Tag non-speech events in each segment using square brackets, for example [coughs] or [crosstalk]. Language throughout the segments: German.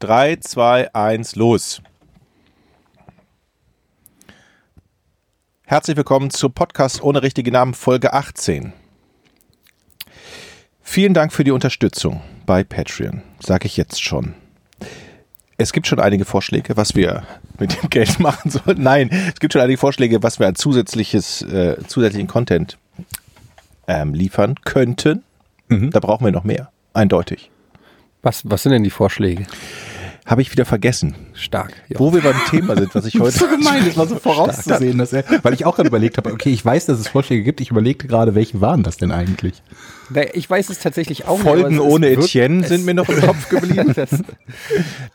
3, 2, 1, los. Herzlich willkommen zu Podcast ohne richtige Namen Folge 18. Vielen Dank für die Unterstützung bei Patreon, sage ich jetzt schon. Es gibt schon einige Vorschläge, was wir mit dem Geld [laughs] machen sollen. Nein, es gibt schon einige Vorschläge, was wir an zusätzliches, äh, zusätzlichen Content ähm, liefern könnten. Mhm. Da brauchen wir noch mehr, eindeutig. Was, was sind denn die Vorschläge? Habe ich wieder vergessen. Stark. Ja. Wo wir beim Thema sind, was ich [laughs] heute. so gemein, das war so [laughs] vorauszusehen, dass er, weil ich auch gerade überlegt habe, okay, ich weiß, dass es Vorschläge gibt, ich überlegte gerade, welche waren das denn eigentlich? Na, Ich weiß es tatsächlich auch Folgen nicht. ohne ist Etienne sind mir noch im [laughs] Kopf geblieben. das,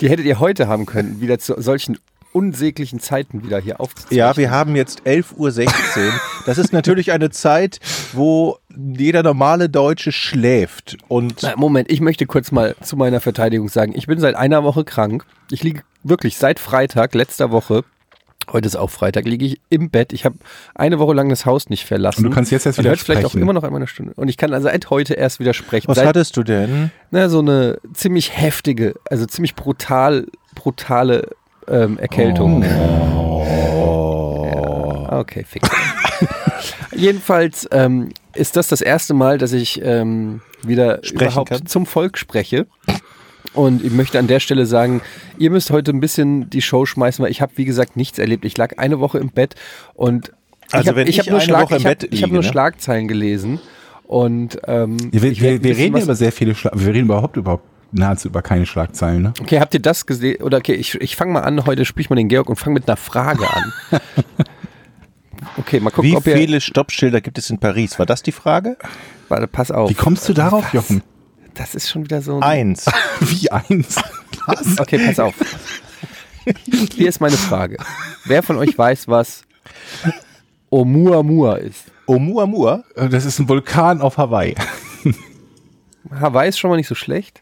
die hättet ihr heute haben können, wieder zu solchen unsäglichen Zeiten wieder hier aufzuzeichnen. Ja, wir haben jetzt 11.16 Uhr. Das ist natürlich eine Zeit, wo jeder normale Deutsche schläft. Und Na, Moment, ich möchte kurz mal zu meiner Verteidigung sagen, ich bin seit einer Woche krank. Ich liege wirklich seit Freitag, letzter Woche, heute ist auch Freitag, liege ich im Bett. Ich habe eine Woche lang das Haus nicht verlassen. Und du kannst jetzt erst wieder hört vielleicht auch sprechen. immer noch einmal eine Stunde. Und ich kann also seit heute erst wieder sprechen. was seit, hattest du denn? na, so eine ziemlich heftige, also ziemlich brutal, brutale ähm, Erkältung. Oh. Ja, okay, fix. [laughs] Jedenfalls ähm, ist das das erste Mal, dass ich ähm, wieder Sprechen überhaupt kann. zum Volk spreche. Und ich möchte an der Stelle sagen, ihr müsst heute ein bisschen die Show schmeißen, weil ich habe, wie gesagt, nichts erlebt. Ich lag eine Woche im Bett und Also ich habe ich hab nur, Schlag, ich hab, ich hab nur ne? Schlagzeilen gelesen. Und ähm, wir, wir, wir reden über sehr viele Schlag wir reden überhaupt überhaupt nahezu über keine Schlagzeilen, ne? Okay, habt ihr das gesehen? Oder okay, ich, ich fange mal an, heute spiele ich mal den Georg und fange mit einer Frage an. [laughs] Okay, mal gucken, Wie ob ihr. viele Stoppschilder gibt es in Paris? War das die Frage? Warte, pass auf. Wie kommst du darauf, Was? Jochen? Das ist schon wieder so ein. Eins. [laughs] Wie eins? Was? Okay, pass auf. Hier ist meine Frage. Wer von euch weiß, was Oumuamua ist? Oumuamua? Das ist ein Vulkan auf Hawaii. Hawaii ist schon mal nicht so schlecht.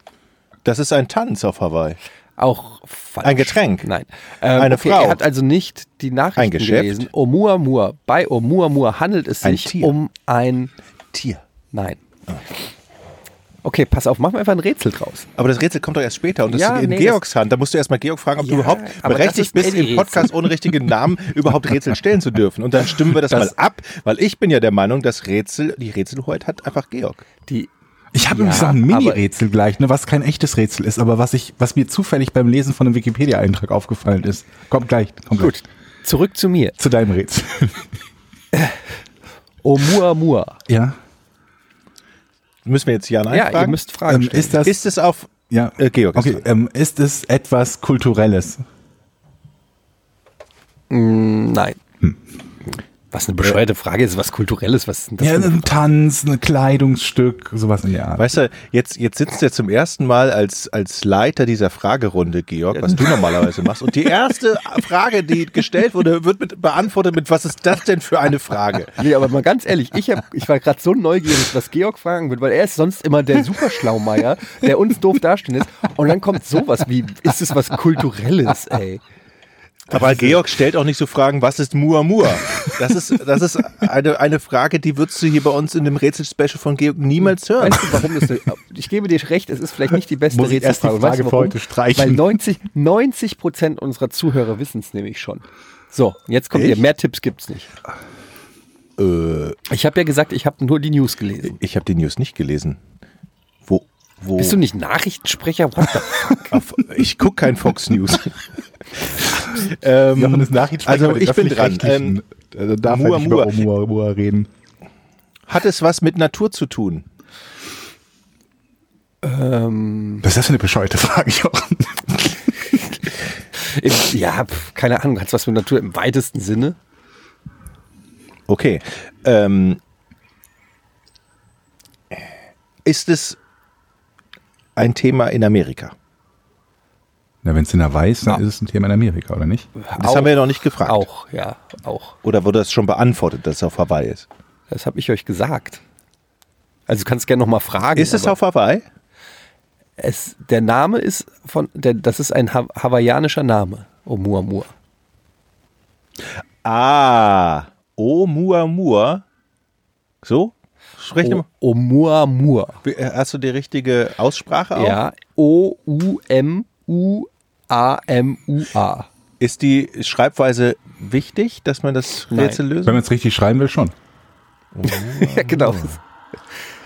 Das ist ein Tanz auf Hawaii. Auch falsch. Ein Getränk? Nein. Ähm, Eine okay, Frau? Er hat also nicht die Nachrichten Ein Geschäft? gelesen. Oumuamua. Bei Oumuamua handelt es Ein sich Tier? um ein. Tier. Nein. Okay, pass auf, machen wir einfach ein Rätsel draus. Aber das Rätsel kommt doch erst später und das Ja, ist in nee, Georgs Hand. Da musst du erstmal Georg fragen, ob Ja, du überhaupt das berechtigt ist bist, im Podcast ohne richtigen Namen überhaupt Rätsel stellen zu dürfen. Und dann stimmen wir das, mal ab, weil ich bin ja der Meinung, das Rätsel, die Rätselhoheit hat einfach Georg. Die. Ich habe Ja, übrigens noch ein Mini-Rätsel gleich, ne, was kein echtes Rätsel ist, aber was ich, was mir zufällig beim Lesen von einem Wikipedia-Eintrag aufgefallen ist. Kommt gleich, kommt Gut, gleich. zurück zu mir. Zu deinem Rätsel. [laughs] Oumuamua. ja. Müssen wir jetzt ja nein Ja, ihr fragen? müsst Fragen Ähm, stellen. ist das, ist es auf ja, äh, Georg? ist okay, ähm, ist es etwas Kulturelles? Nein. Was eine bescheuerte Frage ist, was kulturelles, was ist denn das? Ja, ein Tanz, ein Kleidungsstück, sowas in der Art. Weißt du, jetzt, jetzt sitzt er zum ersten Mal als, als Leiter dieser Fragerunde, Georg, was du normalerweise machst. Und die erste Frage, die gestellt wurde, wird mit, beantwortet mit, was ist das denn für eine Frage? Nee, aber mal ganz ehrlich, ich, hab, ich war gerade so neugierig, was Georg fragen wird, weil er ist sonst immer der Superschlaumeier, der uns doof dastehen ist. Und dann kommt sowas wie, ist es was Kulturelles, ey? Aber Georg stellt auch nicht so Fragen, was ist Muamua? Das ist, das ist eine, eine Frage, die würdest du hier bei uns in dem Rätsel-Special von Georg niemals hören. Weißt du, warum das, ich gebe dir recht, es ist vielleicht nicht die beste Muss ich erst die Rätselfrage. Frage weißt du, heute streichen? Weil 90, 90 Prozent unserer Zuhörer wissen es nämlich schon. So, jetzt kommt ihr. Mehr Tipps gibt's nicht. Äh, Ich habe ja gesagt, ich habe nur die News gelesen. ich habe die News nicht gelesen. Wo, wo? Bist du nicht Nachrichtensprecher? What the [laughs] Auf, ich gucke kein Fox News. [laughs] [laughs] ähm, Jochen ist Nachrichtensprecher also ich bin dran. Ähm, Da darf Mua, nicht Mua. über Oumuamua Mua reden. hat es was mit Natur zu tun? ähm, Was ist das für eine bescheuerte Frage, Jochen? im, ja, keine Ahnung, hat was mit Natur im weitesten Sinne? Okay. Ähm, ist es ein Thema in Amerika? Na, wenn es in der weiß, dann Ja. ist es ein Thema in Amerika, oder nicht? Das Auch. haben wir ja noch nicht gefragt. Auch, ja, auch. Oder wurde das schon beantwortet, dass es auf Hawaii ist? Das habe ich euch gesagt. Also du kannst gerne nochmal fragen. Ist es auf Hawaii? es, der Name ist von, der, das ist ein ha hawaiianischer Name, Oumuamua. Ah, Oumuamua. So? Sprech O- mal. Oumuamua. Wie- Hast du die richtige Aussprache auch? Ja, O-U-M-U-A-M-U-A. A-M-U-A. Ist die Schreibweise wichtig, dass man das. Rätsel löst? Wenn man es richtig schreiben will, schon. [laughs] Ja, genau.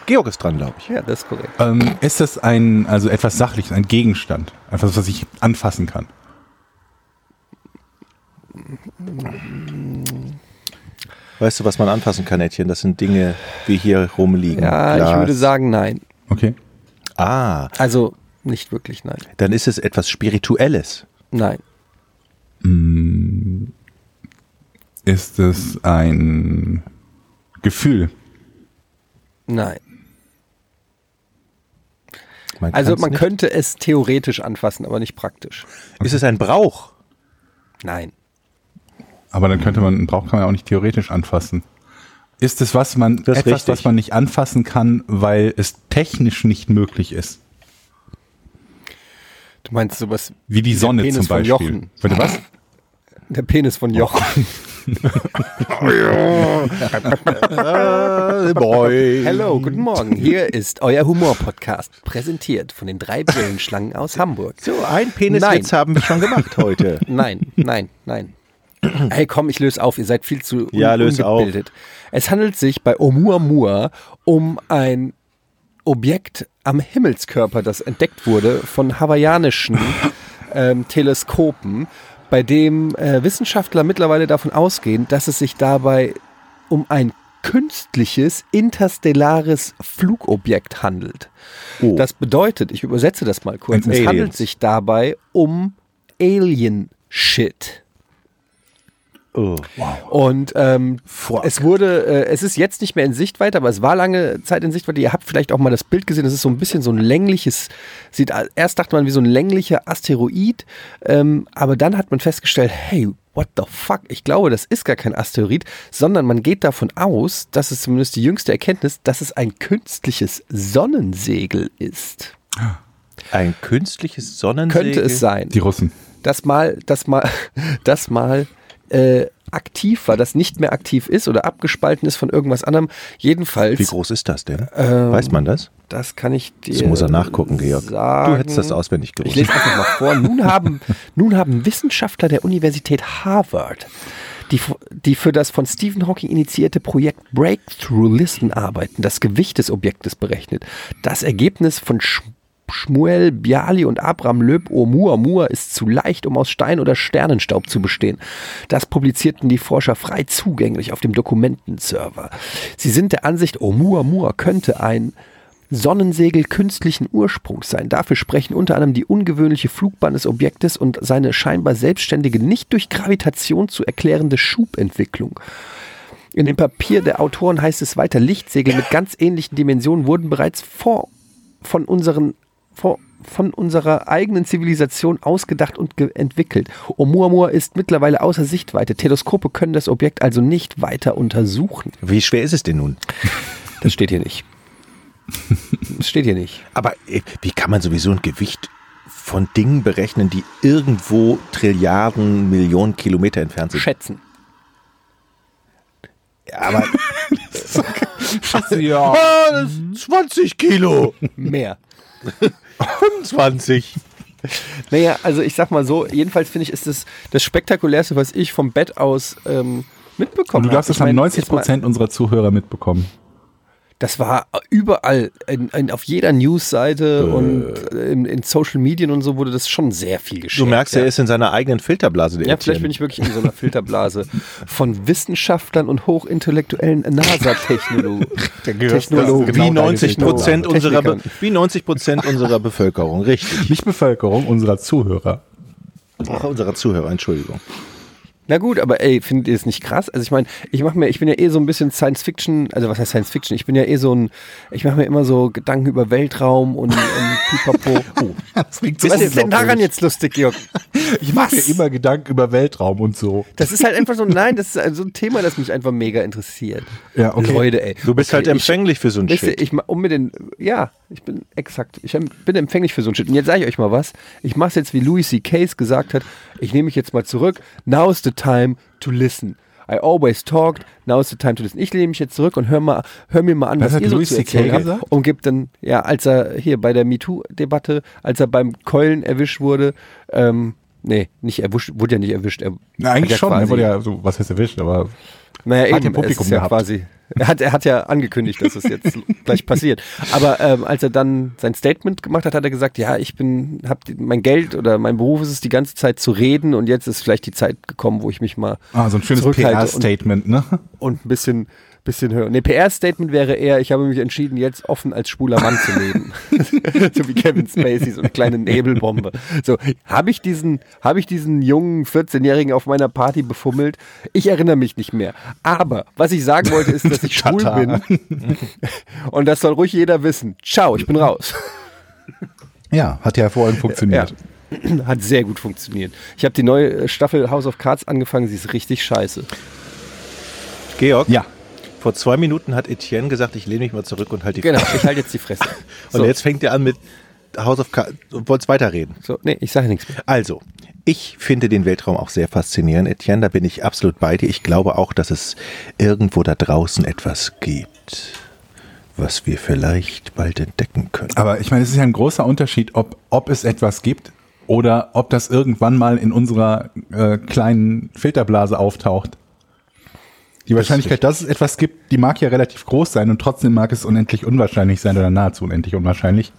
Georg ist dran, glaube ich. Ja, das ist korrekt. Ähm, ist das ein, also etwas Sachliches, ein Gegenstand? Etwas, was ich anfassen kann? Weißt du, was man anfassen kann, Ätchen? Das sind Dinge, wie hier rumliegen. Ja, ich Glas. würde sagen nein. Okay. Ah, Also nicht wirklich nein. dann ist es etwas Spirituelles. Nein. Ist es ein Gefühl? Nein. Man Also man nicht. könnte es theoretisch anfassen, aber nicht praktisch. Ist es ein Brauch? Nein. Aber dann könnte man, einen Brauch kann man auch nicht theoretisch anfassen. Ist es was man, etwas, richtig. was man nicht anfassen kann, weil es technisch nicht möglich ist? Du meinst sowas Wie die der Sonne Penis zum von Beispiel. Jochen. Bitte was? [laughs] Der Penis von Jochen. [laughs] Hallo, guten Morgen. Hier ist euer Humor-Podcast, präsentiert von den drei Brillenschlangen aus Hamburg. So, ein Peniswitz Nein. haben wir schon gemacht heute. [laughs] Nein, nein, nein. Hey, komm, ich löse auf. Ihr seid viel zu un Ja, löse auf. ungebildet. Es handelt sich bei Oumuamua um ein Objekt am Himmelskörper, das entdeckt wurde von hawaiianischen ähm, Teleskopen, bei dem äh, Wissenschaftler mittlerweile davon ausgehen, dass es sich dabei um ein künstliches interstellares Flugobjekt handelt. Oh. Das bedeutet, ich übersetze das mal kurz, es handelt sich dabei um Alien Shit. Oh. Und ähm, Fuck. es wurde, äh, es ist jetzt nicht mehr in Sichtweite, aber es war lange Zeit in Sichtweite. Ihr habt vielleicht auch mal das Bild gesehen. Es ist so ein bisschen so ein längliches, sieht erst dachte man wie so ein länglicher Asteroid, ähm, aber dann hat man festgestellt, hey, what the fuck? Ich glaube, das ist gar kein Asteroid, sondern man geht davon aus, das ist zumindest die jüngste Erkenntnis, dass es ein künstliches Sonnensegel ist. Ein künstliches Sonnensegel? Könnte es sein. Die Russen. das mal, das mal, [laughs] das mal äh, aktiv war, das nicht mehr aktiv ist oder abgespalten ist von irgendwas anderem. Jedenfalls, Wie groß ist das denn? Ähm, Weiß man das? das kann ich dir Das muss er nachgucken, Georg. Sagen. Du hättest das auswendig Ich gewusst. lese einfach mal vor. Nun haben, nun haben Wissenschaftler der Universität Harvard, die, die für das von Stephen Hawking initiierte Projekt Breakthrough Listen arbeiten, das Gewicht des Objektes berechnet. Das Ergebnis von Sch Schmuel Biali und Abraham Löb Oumuamua ist zu leicht, um aus Stein oder Sternenstaub zu bestehen. Das publizierten die Forscher frei zugänglich auf dem Dokumentenserver. Sie sind der Ansicht, Oumuamua könnte ein Sonnensegel künstlichen Ursprungs sein. Dafür sprechen unter anderem die ungewöhnliche Flugbahn des Objektes und seine scheinbar selbstständige, nicht durch Gravitation zu erklärende Schubentwicklung. In dem Papier der Autoren heißt es weiter, Lichtsegel mit ganz ähnlichen Dimensionen wurden bereits vor, von, unseren, vor, von unserer eigenen Zivilisation ausgedacht und entwickelt. Oumuamua ist mittlerweile außer Sichtweite. Teleskope können das Objekt also nicht weiter untersuchen. Wie schwer ist es denn nun? [laughs] Das steht hier nicht. Das steht hier nicht. Aber äh, wie kann man sowieso ein Gewicht von Dingen berechnen, die irgendwo Trilliarden, Millionen Kilometer entfernt sind? Schätzen. Ja, aber [laughs] Ja. Ah, das ist 20 Kilo, Mehr. [laughs] 25. Naja, also ich sag mal so, jedenfalls finde ich, ist das das Spektakulärste, was ich vom Bett aus ähm, mitbekommen Und du darfst habe. es Ich mein, 90 jetzt mal- Prozent unserer Zuhörer mitbekommen. Das war überall, in, in, auf jeder Newsseite und in, in Social Medien und so wurde das schon sehr viel geschehen. Du merkst, er ist in seiner eigenen Filterblase. Der Ja, vielleicht bin ich wirklich in so einer Filterblase [laughs] von Wissenschaftlern und hochintellektuellen NASA-Technologen. [laughs] Technologen. wie 90 Prozent unserer, Be Technikern. wie 90 Prozent unserer Bevölkerung, richtig. Nicht Bevölkerung, unserer Zuhörer. Ach, unserer Zuhörer, Entschuldigung. Na gut, aber ey, findet ihr es nicht krass? Also ich meine, ich mache mir, ich bin ja eh so ein bisschen Science Fiction, also was heißt Science Fiction? Ich bin ja eh so ein, ich mache mir immer so Gedanken über Weltraum und, und Pipapo. [laughs] Oh. Das klingt Was ist denn daran jetzt lustig, Georg? Ich mache mir immer Gedanken über Weltraum und so. Das ist halt einfach so, nein, das ist so ein Thema, das mich einfach mega interessiert. Ja, okay. Leute, ey. Du bist Okay, halt empfänglich für so ein Ich, Shit. ich, um mit den, ja, ich bin exakt, ich bin empfänglich für so ein Shit. Und jetzt sage ich euch mal was. Ich mache es jetzt, wie Louis C. Case gesagt hat. Ich nehme mich jetzt mal zurück. Now's the time to listen. I always talked, now is the time to listen. Ich lehne mich jetzt zurück und hör, mal, hör mir mal an, Was was, hat ihr so Louis zu C.K. erzählen habt. Und gibt dann, ja, als er hier bei der MeToo-Debatte, als er beim Keulen erwischt wurde, ähm, nee, nicht erwischt, wurde ja nicht erwischt. Er Na, eigentlich ja schon, er quasi- wurde ja so, was heißt erwischt, aber naja, Hat eben, Publikum es ist ja gehabt. quasi. Er hat, er hat ja angekündigt, dass es jetzt [laughs] gleich passiert. Aber ähm, als er dann sein Statement gemacht hat, hat er gesagt, ja, ich bin, hab die- mein Geld oder mein Beruf ist es die ganze Zeit zu reden und jetzt ist vielleicht die Zeit gekommen, wo ich mich mal ah, so ein schönes PR-Statement, ne? und ein bisschen, bisschen hören. Nee, PR-Statement wäre eher, ich habe mich entschieden, jetzt offen als schwuler Mann zu leben. [laughs] so wie Kevin Spacey, so eine kleine Nebelbombe. So, habe ich diesen, habe ich diesen jungen 14-Jährigen auf meiner Party befummelt? Ich erinnere mich nicht mehr. Aber was ich sagen wollte, ist, dass ich [laughs] schwul bin. [laughs] Und das soll ruhig jeder wissen. Ciao, ich bin raus. Ja, hat ja hervorragend funktioniert. Hat sehr gut funktioniert. Ich habe die neue Staffel House of Cards angefangen, sie ist richtig scheiße. Georg, Ja. Vor zwei Minuten hat Etienne gesagt, ich lehne mich mal zurück und halte die Genau, Fresse. ich halte jetzt die Fresse. [laughs] Und jetzt fängt er an mit House of Cards und wolltest weiterreden. so, nee, ich sage nichts mehr. Also, ich finde den Weltraum auch sehr faszinierend, Etienne, da bin ich absolut bei dir. Ich glaube auch, dass es irgendwo da draußen etwas gibt, was wir vielleicht bald entdecken können. Aber ich meine, es ist ja ein großer Unterschied, ob, ob es etwas gibt oder ob das irgendwann mal in unserer äh, kleinen Filterblase auftaucht. Die Wahrscheinlichkeit, dass es etwas gibt, die mag ja relativ groß sein und trotzdem mag es unendlich unwahrscheinlich sein oder nahezu unendlich unwahrscheinlich,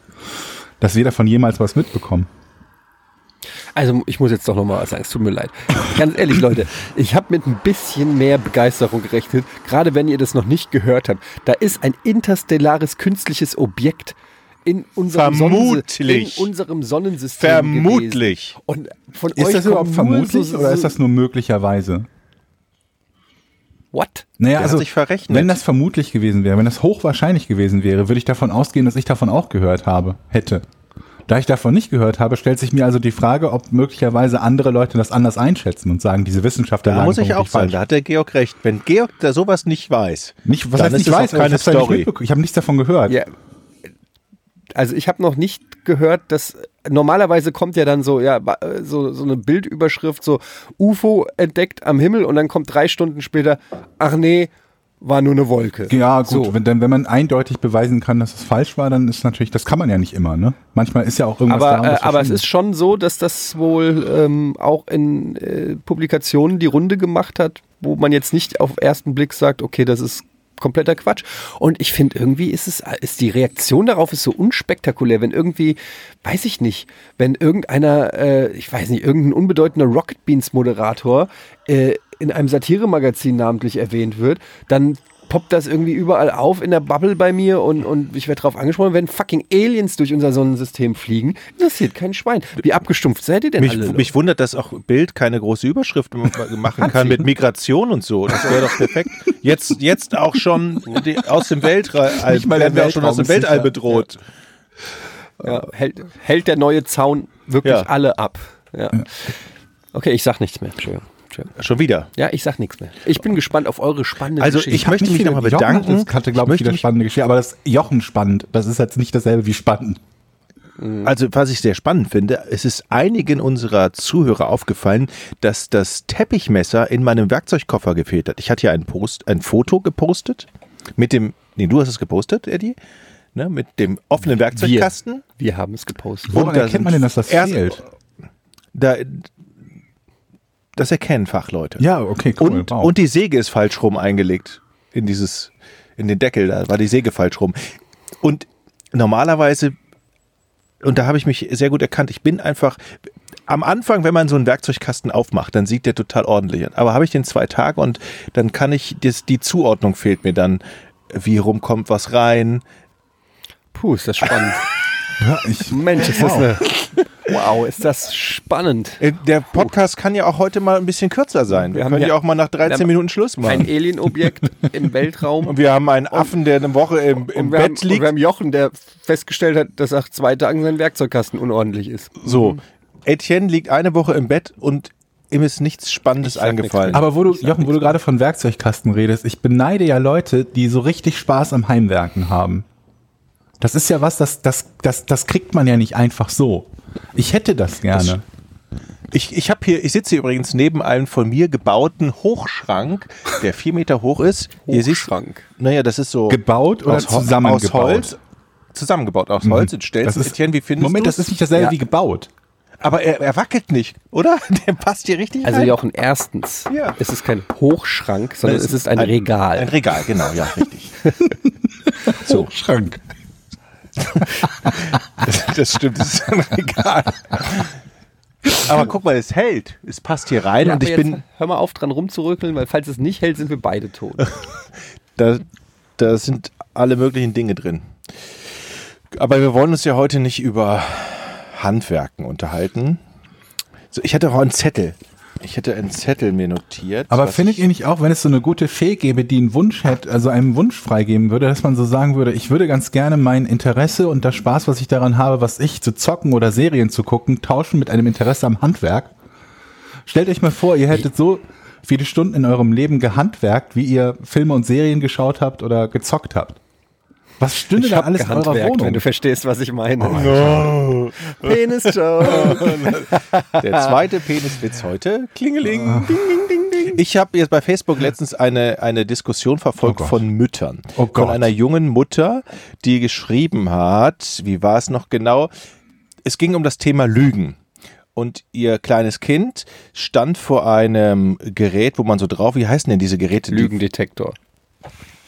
dass wir davon jemals was mitbekommen. Also ich muss jetzt doch nochmal was sagen, es tut mir leid. Ganz ehrlich, Leute, ich habe mit ein bisschen mehr Begeisterung gerechnet, gerade wenn ihr das noch nicht gehört habt. Da ist ein interstellares künstliches Objekt in unserem, Vermutlich. Sonnensys- in unserem Sonnensystem Vermutlich. gewesen. Und von Ist euch das überhaupt vermutlich so, oder ist das nur möglicherweise? What? Naja, Der also hat sich verrechnet. wenn das vermutlich gewesen wäre, wenn das hochwahrscheinlich gewesen wäre, würde ich davon ausgehen, dass ich davon auch gehört habe, hätte. Da ich davon nicht gehört habe, stellt sich mir also die Frage, ob möglicherweise andere Leute das anders einschätzen und sagen, diese Wissenschaftler Da muss ich auch sagen, falsch. da hat der Georg recht. Wenn Georg da sowas nicht weiß, Nicht, was dann heißt ist nicht weiß, keine ich, Story. mitbekommen. ich habe nichts davon gehört. Ja. Also ich habe noch nicht gehört, dass normalerweise kommt ja dann so ja so so eine Bildüberschrift so UFO entdeckt am Himmel und dann kommt drei Stunden später ach nee war nur eine Wolke. Ja, gut, So. wenn, wenn man eindeutig beweisen kann, dass es falsch war, dann ist natürlich, das kann man ja nicht immer, ne? Manchmal ist ja auch irgendwas da. Aber, und äh, aber es ist schon so, dass das wohl ähm, auch in äh, Publikationen die Runde gemacht hat, wo man jetzt nicht auf ersten Blick sagt, okay, das ist kompletter Quatsch. Und ich finde irgendwie ist es, ist die Reaktion darauf ist so unspektakulär, wenn irgendwie, weiß ich nicht, wenn irgendeiner, äh, ich weiß nicht, irgendein unbedeutender Rocket Beans Moderator äh, in einem Satiremagazin namentlich erwähnt wird, dann poppt das irgendwie überall auf in der Bubble bei mir und, und ich werde drauf angesprochen, wenn fucking Aliens durch unser Sonnensystem fliegen, interessiert kein Schwein. Wie abgestumpft seid ihr denn mich, alle? mich wundert, dass auch Bild keine große Überschrift machen kann mit Migration und so. Das wäre doch perfekt. Jetzt, jetzt auch schon die, aus dem Weltall, Nicht mal werden wir auch schon aus dem Weltall bedroht. ja, hält, hält der neue Zaun wirklich Ja. alle ab. Ja. Okay, ich sag nichts mehr. Entschuldigung. Entschuldigung. Schon wieder. Ja, ich sag nichts mehr. Ich bin gespannt auf eure spannende Also Geschichte. ich möchte mich nochmal Jochen bedanken. Hatte, hatte glaube ich, wieder spannende Geschichte, aber das Jochen spannend, das ist jetzt nicht dasselbe wie spannend. Also was ich sehr spannend finde, es ist einigen unserer Zuhörer aufgefallen, dass das Teppichmesser in meinem Werkzeugkoffer gefehlt hat. Ich hatte ja ein Post, ein Foto gepostet mit dem, nee, du hast es gepostet, Eddie, ne, mit dem offenen Werkzeugkasten. Wir haben es gepostet. Woran erkennt man denn, dass das erst- fehlt? Da, das erkennen Fachleute. Ja, okay, cool. Und, wow. und die Säge ist falsch rum eingelegt in dieses, in den Deckel, da war die Säge falsch rum. Und normalerweise, und da habe ich mich sehr gut erkannt, ich bin einfach, am Anfang, wenn man so einen Werkzeugkasten aufmacht, dann sieht der total ordentlich aus. Aber habe ich den zwei Tage und dann kann ich, das, die Zuordnung fehlt mir dann, wie rum kommt was rein. Puh, ist das spannend. [laughs] ja, ich, Mensch, ist das eine. Wow, ist das spannend. Äh, Der Podcast kann ja auch heute mal ein bisschen kürzer sein. Wir, Wir können ja ja- auch mal nach 13 haben Minuten Schluss Ein machen. Alienobjekt [laughs] im Weltraum. Und wir haben einen Affen, der eine Woche im, im und wir, haben, Bett und liegt. wir haben Jochen, der festgestellt hat, dass nach zwei Tagen sein Werkzeugkasten unordentlich ist. So, Etienne liegt eine Woche im Bett und ihm ist nichts Spannendes eingefallen. aber wo du, Jochen, wo du gerade von Werkzeugkasten redest, ich beneide ja Leute, die so richtig Spaß am Heimwerken haben. Das ist ja was, das, das, das, das kriegt man ja nicht einfach so. Ich hätte das gerne. Ich, ich habe hier, ich sitze hier übrigens neben einem von mir gebauten Hochschrank, der vier Meter hoch ist. Hochschrank. naja, das ist so Gebaut oder zusammengebaut? Aus Holz. Zusammengebaut aus Holz. Und stellst Das du, ist, Etienne, wie findest Moment, du's? das ist nicht dasselbe Ja. wie gebaut. Aber er, er wackelt nicht, oder? [laughs] Der passt hier richtig Also rein. Jochen, erstens, Ja. es ist kein Hochschrank, sondern Es es ist ein, ein- Regal. Ein Regal, genau, ja, richtig. [laughs] so, Schrank. Das, [laughs] das stimmt, das ist ein Regal. Aber guck mal, es hält. Es passt hier rein Ja, und ich jetzt bin, Hör mal auf, dran rumzurückeln, weil falls es nicht hält, sind wir beide tot. [laughs] da, da sind alle möglichen Dinge drin. Aber wir wollen uns ja heute nicht über Handwerken unterhalten. So, ich hatte auch einen Zettel. Ich hätte einen Zettel mir notiert. Aber findet ich- ihr nicht auch, wenn es so eine gute Fee gäbe, die einen Wunsch hätte, also einen Wunsch freigeben würde, dass man so sagen würde, ich würde ganz gerne mein Interesse und das Spaß, was ich daran habe, was ich zu zocken oder Serien zu gucken, tauschen mit einem Interesse am Handwerk? Stellt euch mal vor, ihr hättet so viele Stunden in eurem Leben gehandwerkt, wie ihr Filme und Serien geschaut habt oder gezockt habt. Was stünde Ich da alles in eurer Wohnung? wenn du verstehst, was ich meine. Penis Joke. [laughs] Der zweite Peniswitz heute. Klingeling. Ding, ding, ding, ding. Ich habe jetzt bei Facebook letztens eine, eine Diskussion verfolgt Oh von Müttern. Oh Von Gott. einer jungen Mutter, die geschrieben hat, wie war es noch genau? Es ging um das Thema Lügen. Und ihr kleines Kind stand vor einem Gerät, wo man so drauf, wie heißen denn diese Geräte? Lügendetektor.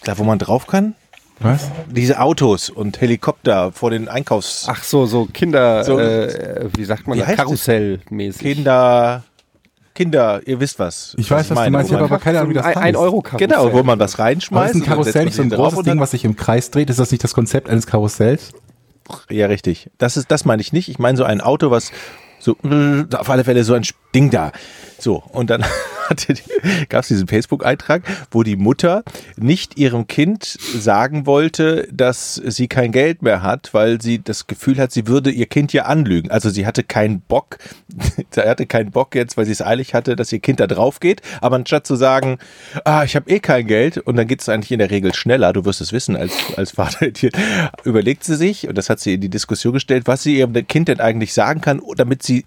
Da, wo man drauf kann? Was? Diese Autos und Helikopter vor den Einkaufs... Ach so, so Kinder, So- äh, wie sagt man? Karussellmäßig. Kinder... Kinder, ihr wisst was. Ich weiß, was du meinst, ich habe aber keine Ahnung, wie das ein, heißt. ein Euro Karussell. Genau, wo man was Aber reinschmeißt. ist ein Karussell nicht so ein großes Ding, was sich im Kreis dreht? Ist das nicht das Konzept eines Karussells? Ja, richtig. Das ist, das meine ich nicht. Ich meine so ein Auto, was so auf alle Fälle so ein Ding da. So und dann [laughs] gab es diesen Facebook-Eintrag, wo die Mutter nicht ihrem Kind sagen wollte, dass sie kein Geld mehr hat, weil sie das Gefühl hat, sie würde ihr Kind ja anlügen. Also sie hatte keinen Bock, [laughs] sie hatte keinen Bock jetzt, weil sie es eilig hatte, dass ihr Kind da drauf geht. Aber anstatt zu sagen, ah, ich habe eh kein Geld und dann geht es eigentlich in der Regel schneller, du wirst es wissen als, als Vater, [laughs] überlegt sie sich, und das hat sie in die Diskussion gestellt, was sie ihrem Kind denn eigentlich sagen kann, damit sie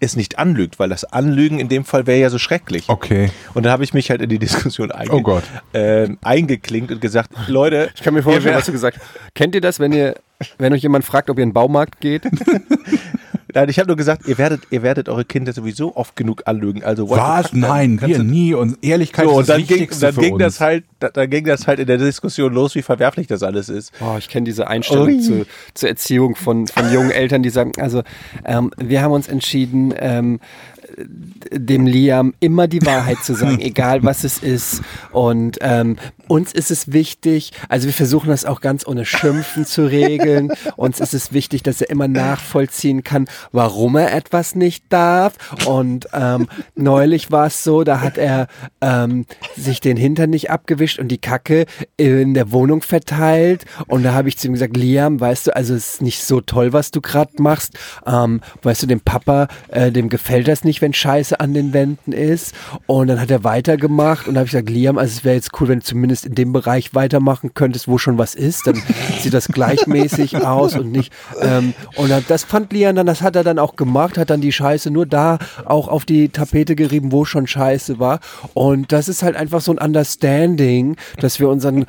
es nicht anlügt, weil das Anlügen in dem Fall wäre ja so schrecklich. Okay. Und dann habe ich mich halt in die Diskussion einge Oh Gott. ähm, eingeklinkt und gesagt, Leute, Ich kann mir vorstellen, was du gesagt hast. Kennt ihr das, wenn ihr, wenn euch jemand fragt, ob ihr in den Baumarkt geht? [laughs] Nein, ich habe nur gesagt, ihr werdet, ihr werdet eure Kinder sowieso oft genug anlügen. Also Was? Nein, wir nie. Und Ehrlichkeit So, und ist das dann ging, Wichtigste dann für ging uns. das halt, da- dann ging das halt in der Diskussion los, wie verwerflich das alles ist. Oh, ich kenne diese Einstellung Ui. zu, zur Erziehung von, von jungen Eltern, die sagen, also ähm, wir haben uns entschieden, ähm, dem Liam immer die Wahrheit zu sagen, [laughs] egal was es ist. Und ähm, uns ist es wichtig, also wir versuchen das auch ganz ohne Schimpfen zu regeln. Uns ist es wichtig, dass er immer nachvollziehen kann, warum er etwas nicht darf. Und ähm, neulich war es so, da hat er ähm, sich den Hintern nicht abgewischt und die Kacke in der Wohnung verteilt. Und da habe ich zu ihm gesagt, Liam, weißt du, also es ist nicht so toll, was du gerade machst. Ähm, weißt du, dem Papa, äh, dem gefällt das nicht, wenn Scheiße an den Wänden ist. Und dann hat er weitergemacht und da habe ich gesagt, Liam, also es wäre jetzt cool, wenn du zumindest in dem Bereich weitermachen könntest, wo schon was ist. Dann [laughs] sieht das gleichmäßig aus und nicht. Ähm, und dann- das fand Liam dann, das hat er dann auch gemacht, hat dann die Scheiße nur da auch auf die Tapete gerieben, wo schon Scheiße war. Und das ist halt einfach so ein Understanding, dass wir unseren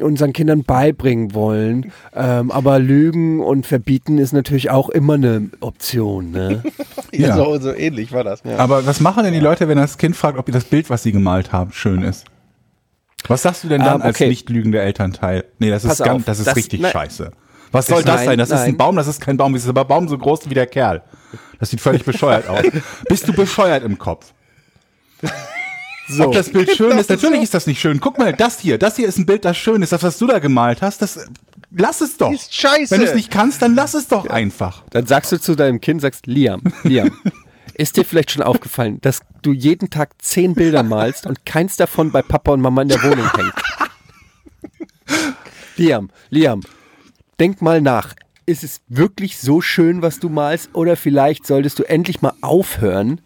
unseren Kindern beibringen wollen. Ähm, aber Lügen und Verbieten ist natürlich auch immer eine Option. Ne? [laughs] Ja. so, so ähnlich war das. Aber was machen denn die Leute, wenn das Kind fragt, ob ihr das Bild, was sie gemalt haben, schön ist? Was sagst du denn dann Ähm, als okay. nicht lügender Elternteil? Nee, das ist, Pass ganz, auf, das ist das- richtig nein. scheiße. Was soll das Nein, sein? Das ist ein nein. Baum, das ist kein Baum, das ist aber Baum so groß wie der Kerl. Das sieht völlig bescheuert aus. Bist du bescheuert im Kopf? Ob das Bild schön ist, natürlich ist das nicht schön. Guck mal, das hier, das hier ist ein Bild, das schön ist. Das, was du da gemalt hast, das lass es doch. Ist scheiße. Wenn du es nicht kannst, dann lass es doch einfach. Dann sagst du zu deinem Kind, sagst Liam, Liam, [laughs] ist dir vielleicht schon aufgefallen, dass du jeden Tag zehn Bilder malst und keins davon bei Papa und Mama in der Wohnung hängt? Liam, Liam, denk mal nach. Ist es wirklich so schön, was du malst? Oder vielleicht solltest du endlich mal aufhören,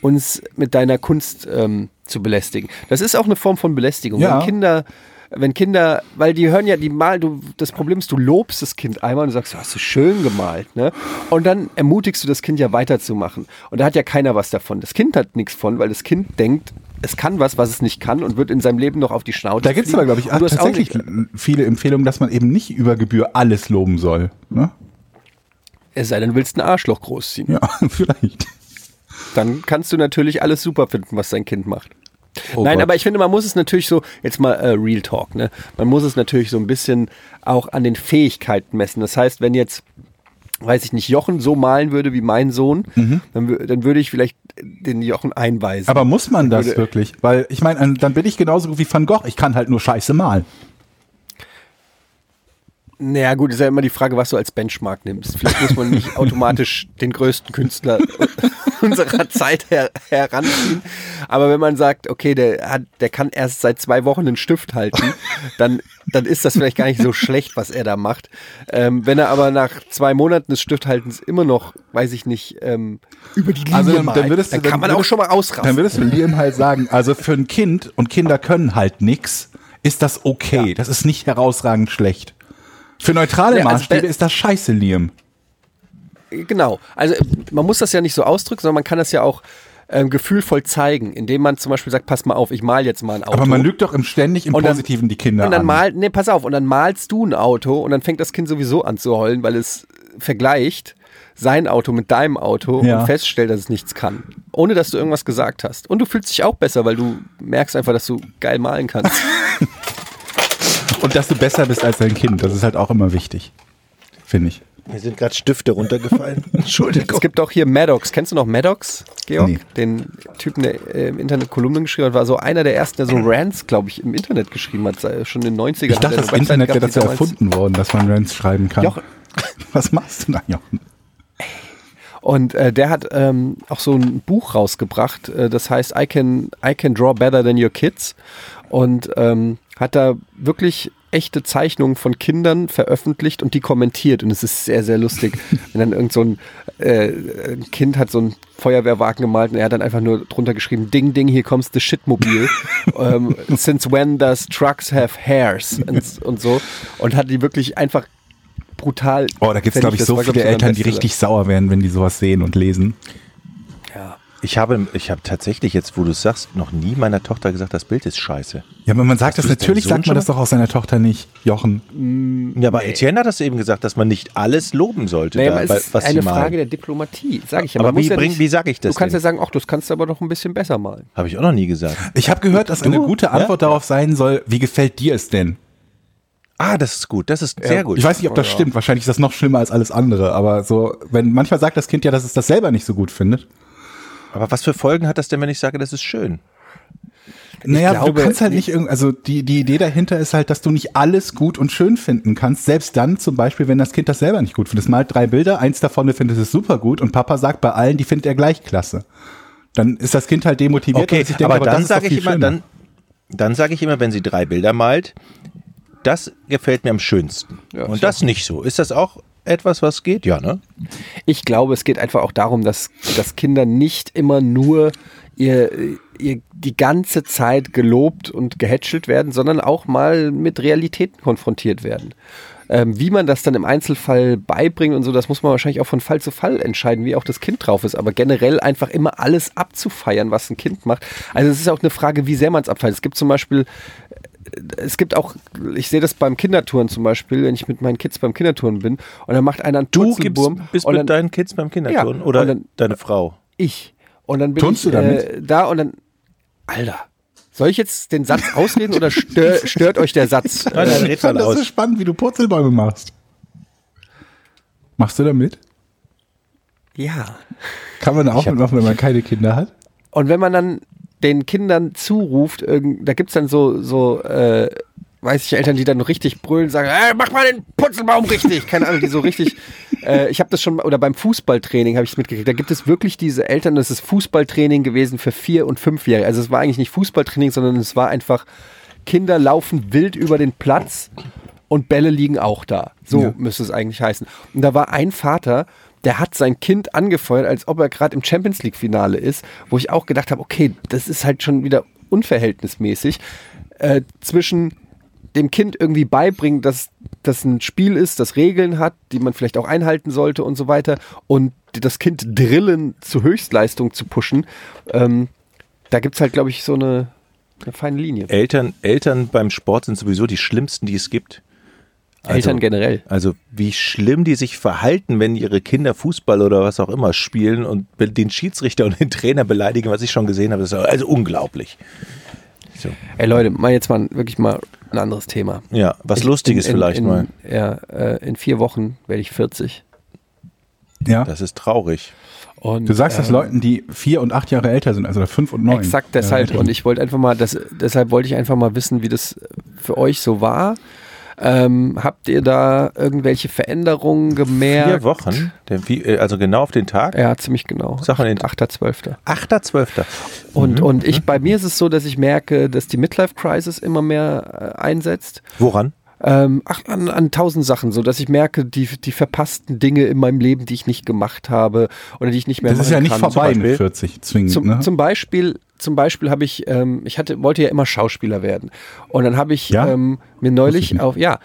uns mit deiner Kunst ähm, zu belästigen. Das ist auch eine Form von Belästigung. Ja. Wenn Kinder wenn Kinder, weil die hören ja, die malen, du, das Problem ist, du lobst das Kind einmal und du sagst, hast du schön gemalt, ne? Und dann ermutigst du das Kind ja weiterzumachen. Und da hat ja keiner was davon. Das Kind hat nichts von, weil das Kind denkt, es kann was, was es nicht kann und wird in seinem Leben noch auf die Schnauze. Da gibt es aber, glaube ich, du tatsächlich nicht- viele Empfehlungen, dass man eben nicht über Gebühr alles loben soll. Ne? Es sei denn, du willst ein Arschloch großziehen. Ja, [laughs] vielleicht. Dann kannst du natürlich alles super finden, was dein Kind macht. Oh Nein, Gott. aber ich finde, man muss es natürlich so, jetzt mal äh, Real Talk, ne? Man muss es natürlich so ein bisschen auch an den Fähigkeiten messen. Das heißt, wenn jetzt, weiß ich nicht, Jochen so malen würde wie mein Sohn, dann, wür- dann würde ich vielleicht den Jochen einweisen. Aber muss man das Würde- wirklich? Weil ich meine, an- dann bin ich genauso gut wie Van Gogh. Ich kann halt nur Scheiße malen. Naja, gut, ist ja immer die Frage, was du als Benchmark nimmst. Vielleicht muss man nicht [laughs] automatisch den größten Künstler unserer [laughs] Zeit her heranziehen. Aber wenn man sagt, okay, der, hat, der kann erst seit zwei Wochen einen Stift halten, dann, dann ist das vielleicht gar nicht so schlecht, was er da macht. Ähm, wenn er aber nach zwei Monaten des Stifthaltens immer noch, weiß ich nicht, ähm, über die Linie Also dann- malt, dann würdest du- dann kann man auch würdest- schon mal ausrasten. Dann würdest du Liam halt sagen, also für ein Kind, und Kinder können halt nix, ist das okay. Das ist nicht herausragend schlecht. Für neutrale Ja, also Maßstäbe be- ist das scheiße, Liam. Genau. Also man muss das ja nicht so ausdrücken, sondern man kann das ja auch ähm, gefühlvoll zeigen, indem man zum Beispiel sagt, pass mal auf, ich mal jetzt mal ein Auto. Aber man lügt doch im ständig im Und dann- Positiven die Kinder und dann an. mal, nee, pass auf, und dann malst du ein Auto und dann fängt das Kind sowieso an zu heulen, weil es vergleicht sein Auto mit deinem Auto Ja. und feststellt, dass es nichts kann. Ohne dass du irgendwas gesagt hast. Und du fühlst dich auch besser, weil du merkst einfach, dass du geil malen kannst. [laughs] [laughs] Und dass du besser bist als dein Kind. Das ist halt auch immer wichtig. Finde ich. Mir sind gerade Stifte runtergefallen. [laughs] Entschuldigung. Es gibt auch hier Maddox. Kennst du noch Maddox, Georg? Nee. Den Typen, der äh, im Internet Kolumnen geschrieben hat, war so einer der ersten, der so Rants, glaube ich, im Internet geschrieben hat. Schon in den 90ern. Ich dachte, das Internet wäre dazu erfunden worden, dass man Rants schreiben kann. Jochen. [laughs] Was machst du da, Jochen? Und äh, der hat ähm, auch so ein Buch rausgebracht, äh, das heißt I can, I can Draw Better Than Your Kids. Und ähm, hat da wirklich echte Zeichnungen von Kindern veröffentlicht und die kommentiert. Und es ist sehr, sehr lustig. [laughs] Wenn dann irgend so ein, äh, ein Kind hat so ein Feuerwehrwagen gemalt und er hat dann einfach nur drunter geschrieben, Ding, Ding, hier kommst the Shitmobil. [laughs] ähm, Since when does trucks have hairs? Und, und so. Und hat die wirklich einfach brutal. Oh, da gibt es, glaube ich, so viele Eltern, die richtig sauer werden, wenn die sowas sehen und lesen. Ja. Ich habe, ich habe tatsächlich jetzt, wo du es sagst, noch nie meiner Tochter gesagt, das Bild ist scheiße. Ja, aber man sagt das, du das natürlich sagt man das doch auch seiner Tochter nicht, Jochen. Ja, aber Etienne hat das eben gesagt, dass man nicht alles loben sollte, Naja, da, aber es ist eine. Frage der Diplomatie, sage ich ja. Aber wie ja bring- nicht- wie sag ich das Du kannst denn? ja sagen, ach, das kannst du aber doch ein bisschen besser malen. Habe ich auch noch nie gesagt. Ich habe gehört, dass eine Du? gute Antwort Ja? darauf sein soll, wie gefällt dir es denn? Ah, das ist gut, das ist sehr gut. Ich weiß nicht, ob das stimmt. Wahrscheinlich ist das noch schlimmer als alles andere. Aber so, wenn manchmal sagt das Kind ja, dass es das selber nicht so gut findet. Aber was für Folgen hat das denn, wenn ich sage, das ist schön? Naja, glaube, du kannst halt die- nicht irgendwie, also die, die Idee dahinter ist halt, dass du nicht alles gut und schön finden kannst. Selbst dann zum Beispiel, wenn das Kind das selber nicht gut findet. Es malt drei Bilder, eins davon findet es super gut und Papa sagt bei allen, die findet er gleich klasse. Dann ist das Kind halt demotiviert Okay, und sich denkt, aber, das dann sage ich immer, schöner. dann, dann sage ich immer, wenn sie drei Bilder malt, das gefällt mir am schönsten. Ja, Und das nicht so. Ist das auch etwas, was geht? Ja, ne? Ich glaube, es geht einfach auch darum, dass, dass Kinder nicht immer nur ihr, ihr die ganze Zeit gelobt und gehätschelt werden, sondern auch mal mit Realitäten konfrontiert werden. Ähm, wie man das dann im Einzelfall beibringt und so, das muss man wahrscheinlich auch von Fall zu Fall entscheiden, wie auch das Kind drauf ist. Aber generell einfach immer alles abzufeiern, was ein Kind macht. Also es ist auch eine Frage, wie sehr man es abfeiert. Es gibt zum Beispiel es gibt auch, ich sehe das beim Kindertouren zum Beispiel, wenn ich mit meinen Kids beim Kindertouren bin und dann macht einer einen Du gibst, bist und mit dann, deinen Kids beim Kinderturnen Ja, oder dann- deine Frau? ich. Und dann bin Turnst ich du damit? Äh, da und dann, Alter, soll ich jetzt den Satz ausreden oder stör, [laughs] stört euch der Satz? Nein, nein, red Ich fand das so spannend, wie du Purzelbäume machst. Machst du damit? Ja. Kann man auch mitmachen, wenn man keine Kinder hat? Und wenn man dann den Kindern zuruft, irgend, da gibt's dann so, so, äh, weiß ich, Eltern, die dann richtig brüllen, sagen, äh, mach mal den Putzelbaum richtig. Keine Ahnung, die so richtig, [laughs] äh, ich habe das schon, oder beim Fußballtraining habe ich es mitgekriegt, da gibt es wirklich diese Eltern, das ist Fußballtraining gewesen für vier- und fünfjährige. Also es war eigentlich nicht Fußballtraining, sondern es war einfach, Kinder laufen wild über den Platz und Bälle liegen auch da. So Ja. müsste es eigentlich heißen. Und da war ein Vater, der hat sein Kind angefeuert, als ob er gerade im Champions League Finale ist, wo ich auch gedacht habe, okay, das ist halt schon wieder unverhältnismäßig äh, zwischen dem Kind irgendwie beibringen, dass das ein Spiel ist, das Regeln hat, die man vielleicht auch einhalten sollte und so weiter und das Kind drillen zur Höchstleistung zu pushen, ähm, da gibt es halt, glaube ich, so eine, eine feine Linie. Eltern, Eltern beim Sport sind sowieso die schlimmsten, die es gibt. Eltern generell. Also wie schlimm die sich verhalten, wenn ihre Kinder Fußball oder was auch immer spielen und den Schiedsrichter und den Trainer beleidigen, was ich schon gesehen habe, das ist also unglaublich. So. Ey Leute, mal jetzt mal wirklich mal ein anderes Thema. Ja, was Ich- Lustiges in, in, vielleicht in, mal. Ja, äh, in vier Wochen werde ich 40. Ja. Das ist traurig. Und, Du sagst das ähm, Leuten, die vier und acht Jahre älter sind, also fünf und neun. Exakt deshalb. Ja, und ich wollte einfach mal, das, deshalb wollte ich einfach mal wissen, wie das für euch so war. Ähm, habt ihr da irgendwelche Veränderungen gemerkt? Vier Wochen, äh, also genau auf den Tag. Ja, ziemlich genau. Mal den 8.12. 8.12. Und, Mhm. und ich, bei mir ist es so, dass ich merke, dass die Midlife Crisis immer mehr äh, einsetzt. Woran? Ähm, ach, an, an tausend Sachen, so dass ich merke, die, die verpassten Dinge in meinem Leben, die ich nicht gemacht habe oder die ich nicht mehr Das ist ja machen nicht kann. vorbei mit 40 zwingend. Zum, ne? zum Beispiel, zum Beispiel habe ich, ähm, ich hatte, wollte ja immer Schauspieler werden. Und dann habe ich Ja? ähm, mir neulich auf, ja,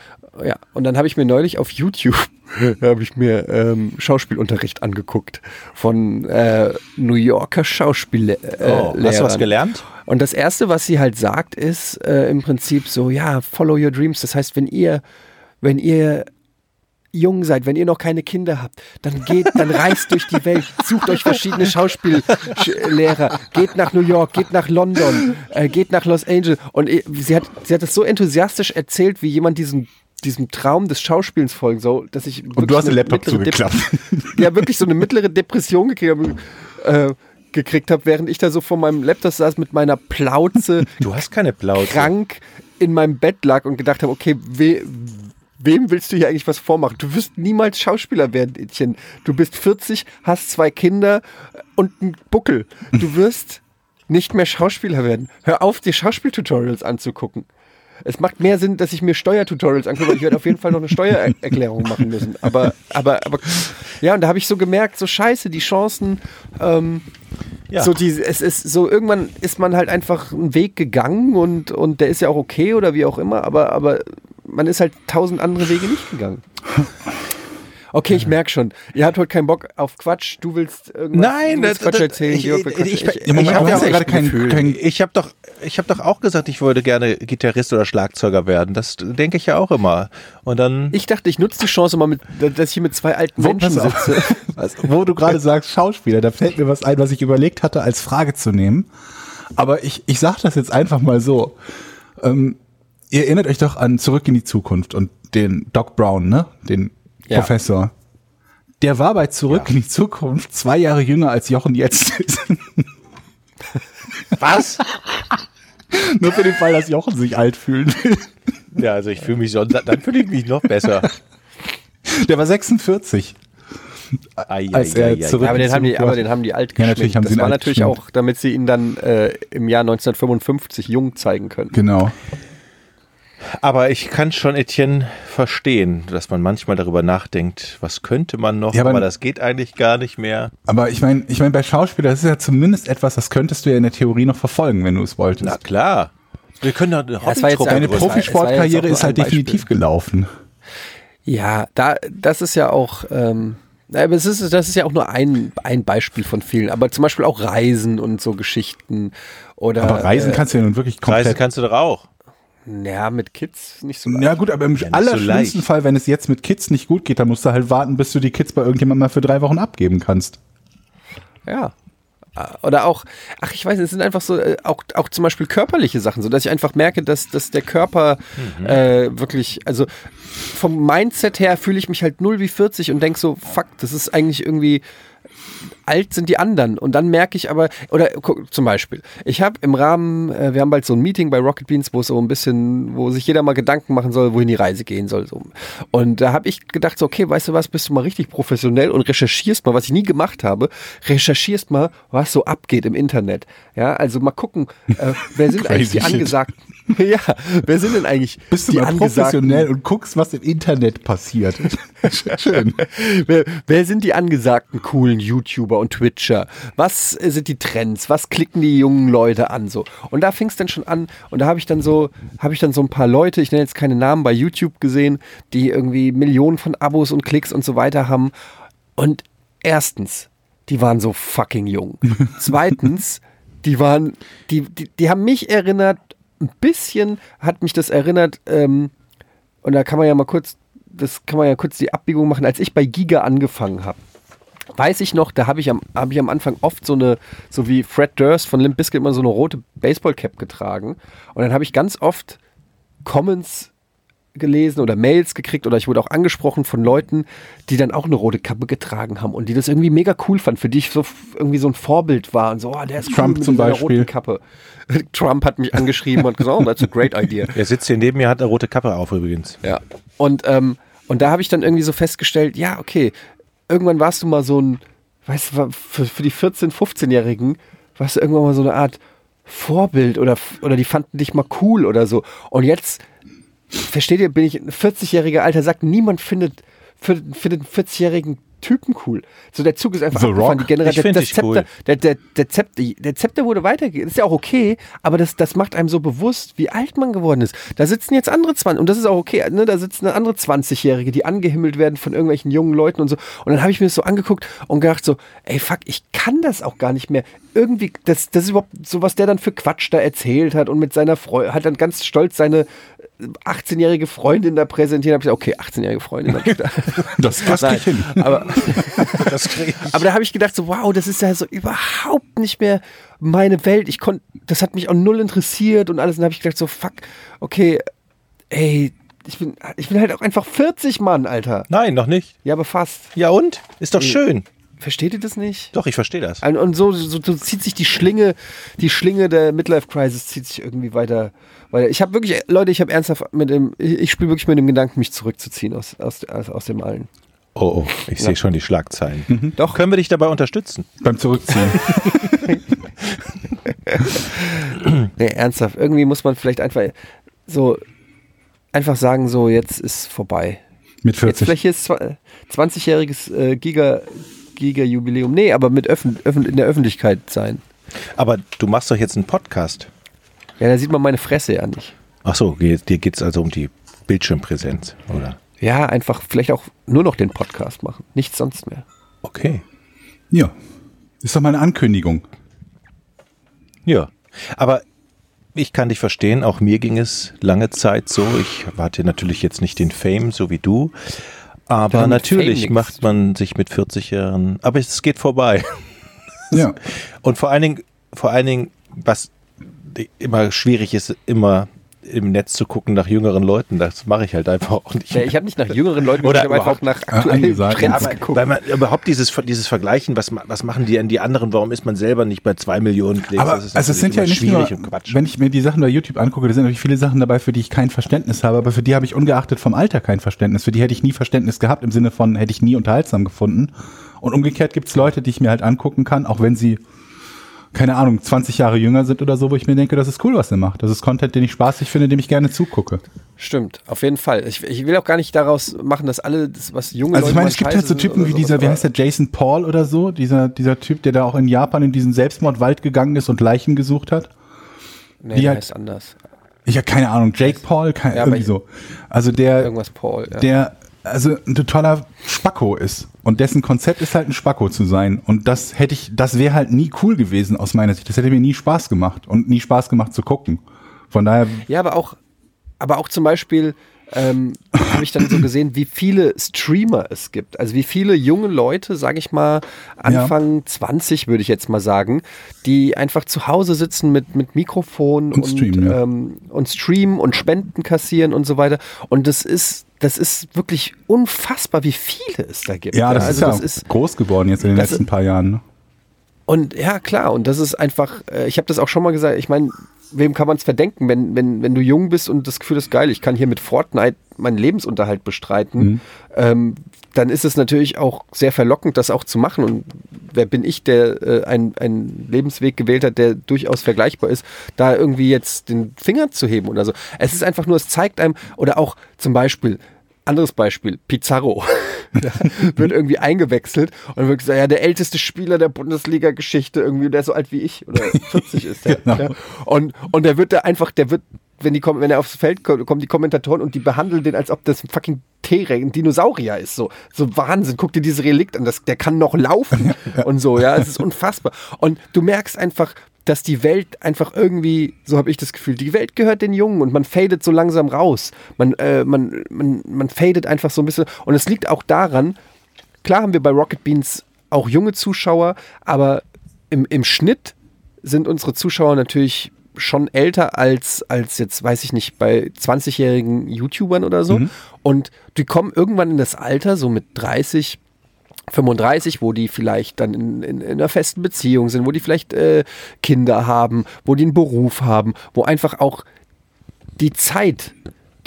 ja, und dann habe ich mir neulich auf YouTube [laughs] habe ich mir ähm, Schauspielunterricht angeguckt von äh, New Yorker Schauspiellehrer. Äh, Oh, hast du was gelernt? Und das erste, was sie halt sagt, ist äh, im Prinzip so, ja, follow your dreams. Das heißt, wenn ihr, wenn ihr jung seid, wenn ihr noch keine Kinder habt, dann geht, dann reist durch die Welt, sucht euch verschiedene Schauspiellehrer, geht nach New York, geht nach London, äh, geht nach Los Angeles. Und sie hat, sie hat es so enthusiastisch erzählt, wie jemand diesen diesem Traum des Schauspielens folgen soll, dass ich Und du hast den Laptop mittlere Dep- zugeklappt. [laughs] ja wirklich so eine mittlere Depression gekriegt habe, äh, gekriegt habe, während ich da so vor meinem Laptop saß mit meiner Plauze Du hast keine Plauze. krank in meinem Bett lag und gedacht habe, okay, we, wem willst du hier eigentlich was vormachen? Du wirst niemals Schauspieler werden, Etienne. Du bist 40, hast zwei Kinder und einen Buckel. Du [laughs] wirst nicht mehr Schauspieler werden. Hör auf, dir Schauspieltutorials anzugucken. Es macht mehr Sinn, dass ich mir Steuertutorials angucke, weil ich werde auf jeden Fall noch eine Steuererklärung machen müssen. Aber, aber, aber, ja, und da habe ich so gemerkt, so scheiße, die Chancen, ähm, Ja. so die, es ist so, irgendwann ist man halt einfach einen Weg gegangen und, und der ist ja auch okay oder wie auch immer, aber, aber man ist halt tausend andere Wege nicht gegangen. Okay, ich merke schon. Ihr habt heute keinen Bock auf Quatsch. Du willst irgendwas Nein, das- Quatsch erzählen. ich- Georg ich- Moment Ich hab hast ja gerade kein, kein Ich habe doch, ich habe doch auch gesagt, ich würde gerne Gitarrist oder Schlagzeuger werden. Das denke ich ja auch immer. Und dann Ich dachte, ich nutze die Chance mal, mit, dass ich hier mit zwei alten Wo, Menschen sitze. [laughs] Was, wo du gerade [laughs] sagst Schauspieler, da fällt mir was ein, was ich überlegt hatte, als Frage zu nehmen. Aber ich, ich sage das jetzt einfach mal so. Ähm, ihr erinnert euch doch an Zurück in die Zukunft und den Doc Brown, ne? Den Ja. Professor. Der war bei Zurück in die Zukunft zwei Jahre jünger als Jochen jetzt [laughs] was? [laughs] Nur für den Fall, dass Jochen sich alt fühlen will. Ja, also ich fühle mich schon, dann fühle ich mich noch besser. Der war 46. Ai, Als ai, er zurück- Ja, aber den haben die, aber den haben die alt Ja, natürlich geschminkt. haben sie Das ihn war natürlich geschminkt. auch, damit sie ihn dann äh, im Jahr 1955 jung zeigen können. Genau. Aber ich kann schon Etienne verstehen, dass man manchmal darüber nachdenkt, was könnte man noch, Ja, aber- aber das geht eigentlich gar nicht mehr. Aber ich meine, ich meine, bei Schauspieler, das ist ja zumindest etwas, das könntest du ja in der Theorie noch verfolgen, wenn du es wolltest. Na klar. Wir können doch eine das war jetzt Hobbytruppe Deine Profisportkarriere ist halt definitiv gelaufen. Ja, da, das ist ja auch, ähm, aber es ist, das ist ja auch nur ein, ein Beispiel von vielen. Aber zum Beispiel auch Reisen und so Geschichten. Oder, Aber Reisen äh, kannst du ja nun wirklich Reisen komplett. kannst du doch auch. Ja, mit Kids nicht so ja gut, aber im so allerschlimmsten leicht. Fall, wenn es jetzt mit Kids nicht gut geht, dann musst du halt warten, bis du die Kids bei irgendjemandem mal für drei Wochen abgeben kannst. Ja. Oder auch, ach, ich weiß es sind einfach so, äh, auch, auch zum Beispiel körperliche Sachen, so dass ich einfach merke, dass, dass der Körper äh, wirklich, also vom Mindset her fühle ich mich halt null wie 40 und denke so, fuck, das ist eigentlich irgendwie, alt sind die anderen. Und dann merke ich aber, oder guck, zum Beispiel, ich habe im Rahmen, äh, wir haben bald so ein Meeting bei Rocket Beans, wo es so ein bisschen, wo sich jeder mal Gedanken machen soll, wohin die Reise gehen soll. So. Und da habe ich gedacht, so, okay, weißt du was, bist du mal richtig professionell und recherchierst mal, was ich nie gemacht habe, recherchierst mal, was so abgeht im Internet. Ja, also mal gucken, äh, wer sind [laughs] eigentlich die angesagten, [laughs] ja, wer sind denn eigentlich Bist du die mal angesagten professionell und guckst, was im Internet passiert. [laughs] Schön. wer, wer sind die angesagten coolen YouTuber und Twitcher? Was äh, sind die Trends? Was klicken die jungen Leute an so? Und da fing es dann schon an und da habe ich dann so habe ich dann so ein paar Leute, ich nenne jetzt keine Namen bei YouTube gesehen, die irgendwie Millionen von Abos und Klicks und so weiter haben und erstens, die waren so fucking jung. [laughs] Zweitens, die waren die die, die haben mich erinnert ein bisschen hat mich das erinnert ähm, und da kann man ja mal kurz das kann man ja kurz die Abbiegung machen, als ich bei Giga angefangen habe. Weiß ich noch, da habe ich, am, hab ich am Anfang oft so eine, so wie Fred Durst von Limp Bizkit immer so eine rote Baseballcap getragen. Und dann habe ich ganz oft Comments gelesen oder Mails gekriegt oder ich wurde auch angesprochen von Leuten, die dann auch eine rote Kappe getragen haben und die das irgendwie mega cool fanden, für die ich so irgendwie so ein Vorbild war und so, oh, der ist Trump cool mit zum Beispiel. roten Kappe. [laughs] Trump hat mich angeschrieben und gesagt, oh, that's a great idea. Er sitzt hier neben mir, hat eine rote Kappe auf übrigens. Ja. Und, ähm, und da habe ich dann irgendwie so festgestellt, ja, okay, irgendwann warst du mal so ein, weißt du, für, für die 14-, 15-Jährigen warst du irgendwann mal so eine Art Vorbild oder, oder die fanden dich mal cool oder so. Und jetzt, versteht ihr, bin ich ein 40-jähriger Alter, sagt, niemand findet, findet, einen 40-jährigen Typen cool. So der Zug ist einfach The abgefahren. Rock? Die Generation, Ich das Zepter, cool. der, der, der, Zepter, der Zepter wurde weitergegeben. Ist ja auch okay, aber das, das macht einem so bewusst, wie alt man geworden ist. Da sitzen jetzt andere 20, und das ist auch okay, ne? da sitzen eine andere 20-Jährige, die angehimmelt werden von irgendwelchen jungen Leuten und so. Und dann habe ich mir das so angeguckt und gedacht so, ey fuck, ich kann das auch gar nicht mehr. Irgendwie, das, das ist überhaupt so, was der dann für Quatsch da erzählt hat und mit seiner Freundin, hat dann ganz stolz seine 18-jährige Freundin da präsentiert. Hab ich gesagt, okay, 18-jährige Freundin. Ich da. Das, [laughs] das krieg ich hin. Aber, [laughs] Das krieg ich. aber da habe ich gedacht, so, wow, das ist ja so überhaupt nicht mehr meine Welt. Ich konnte, das hat mich auch null interessiert und alles. Und dann habe ich gedacht, so, fuck, okay, ey, ich bin, ich bin halt auch einfach 40 Mann, Alter. Nein, noch nicht. Ja, aber fast. Ja und? Ist doch schön. Versteht ihr das nicht? Doch, ich verstehe das. Und, und so, so, so zieht sich die Schlinge, die Schlinge der Midlife Crisis zieht sich irgendwie weiter. weiter. Ich habe wirklich, Leute, ich habe ernsthaft mit dem, ich, ich spiele wirklich mit dem Gedanken, mich zurückzuziehen aus, aus, aus, aus dem Allen. Oh, oh, ich sehe schon die Schlagzeilen. Doch. Können wir dich dabei unterstützen? Beim Zurückziehen. [laughs] Nee, ernsthaft. Irgendwie muss man vielleicht einfach so einfach sagen, so jetzt ist vorbei. Mit Jetzt 40. vielleicht hier ist zwa- 20-jähriges äh, Giga, Giga-Jubiläum. Nee, aber mit Öffn Öffn in der Öffentlichkeit sein. Aber du machst doch jetzt einen Podcast. Ja, da sieht man meine Fresse ja nicht. Ach so, dir geht es also um die Bildschirmpräsenz, oder? Ja, einfach vielleicht auch nur noch den Podcast machen. Nichts sonst mehr. Okay. Ja. Ist doch mal eine Ankündigung. Ja. Aber ich kann dich verstehen, auch mir ging es lange Zeit so. Ich hatte natürlich jetzt nicht den Fame, so wie du. Aber natürlich macht man sich mit 40 Jahren, aber es geht vorbei. [laughs] Ja. Und vor allen Dingen, vor allen Dingen, was immer schwierig ist, immer im Netz zu gucken nach jüngeren Leuten. Das mache ich halt einfach auch nicht. Ja, ich habe nicht nach jüngeren Leuten Oder ich habe einfach überhaupt- nach aktuellen. Trends Ja, aber, geguckt. weil man überhaupt dieses, dieses Vergleichen, was, was machen die an die anderen, warum ist man selber nicht bei zwei Millionen Klicks? Aber Das ist also es sind ja nicht immer nur, schwierig und Quatsch. wenn ich mir die Sachen bei YouTube angucke, da sind natürlich viele Sachen dabei, für die ich kein Verständnis habe, aber für die habe ich ungeachtet vom Alter kein Verständnis. Für die hätte ich nie Verständnis gehabt, im Sinne von hätte ich nie unterhaltsam gefunden. Und umgekehrt gibt es Leute, die ich mir halt angucken kann, auch wenn sie, keine Ahnung, 20 Jahre jünger sind oder so, wo ich mir denke, das ist cool, was er macht. Das ist Content, den ich spaßig finde, dem ich gerne zugucke. Stimmt, auf jeden Fall. Ich, ich will auch gar nicht daraus machen, dass alle, das, was junge Also ich Leute meine, es gibt halt so Typen wie dieser, wie heißt der, Jason Paul oder so, dieser, dieser Typ, der da auch in Japan in diesen Selbstmordwald gegangen ist und Leichen gesucht hat. Nee, die der halt- heißt anders. Ich habe keine Ahnung, Jake Paul, kein, Ja, irgendwie so. Also der, Irgendwas Paul. Ja. der also ein totaler Spacko ist und dessen Konzept ist halt ein Spacko zu sein und das hätte ich das wäre halt nie cool gewesen aus meiner Sicht das hätte mir nie Spaß gemacht und nie Spaß gemacht zu gucken von daher Ja, aber auch, aber auch zum Beispiel ähm, habe ich dann so gesehen, wie viele Streamer es gibt. Also wie viele junge Leute, sage ich mal, Anfang 20 würde ich jetzt mal sagen, die einfach zu Hause sitzen mit, mit Mikrofon Und streamen, ja. ähm, und streamen und Spenden kassieren und so weiter. Und das ist, das ist wirklich unfassbar, wie viele es da gibt. ja das also ist ja das ist groß geworden jetzt in den letzten paar Jahren ne? Und ja, klar, und das ist einfach, äh, ich habe das auch schon mal gesagt, ich meine, wem kann man es verdenken, wenn, wenn, wenn du jung bist und das Gefühl ist geil, ich kann hier mit Fortnite meinen Lebensunterhalt bestreiten, Mhm. ähm, dann ist es natürlich auch sehr verlockend, das auch zu machen. Und wer bin ich, der äh, einen, Lebensweg gewählt hat, der durchaus vergleichbar ist, da irgendwie jetzt den Finger zu heben oder so. Es ist einfach nur, es zeigt einem, oder auch zum Beispiel, anderes Beispiel, Pizarro. [laughs] wird irgendwie eingewechselt und wird gesagt, ja, der älteste Spieler der Bundesliga-Geschichte, irgendwie, der so alt wie ich oder 40 ist der. [laughs] Genau. ja. Und, und der wird da einfach, der wird, wenn, die, wenn er aufs Feld kommt, kommen die Kommentatoren und die behandeln den, als ob das ein fucking T-Rex, ein Dinosaurier ist. So, so Wahnsinn. Guck dir diese Relikt an, das, der kann noch laufen [laughs] und so, ja, es ist unfassbar. Und du merkst einfach, dass die Welt einfach irgendwie, so habe ich das Gefühl, die Welt gehört den Jungen und man fadet so langsam raus. Man, äh, man, man, man fadet einfach so ein bisschen. Und es liegt auch daran, klar haben wir bei Rocket Beans auch junge Zuschauer, aber im, im Schnitt sind unsere Zuschauer natürlich schon älter als, als jetzt, weiß ich nicht, bei 20-jährigen YouTubern oder so. Und die kommen irgendwann in das Alter, so mit 30, 35, wo die vielleicht dann in, in, in einer festen Beziehung sind, wo die vielleicht äh, Kinder haben, wo die einen Beruf haben, wo einfach auch die Zeit,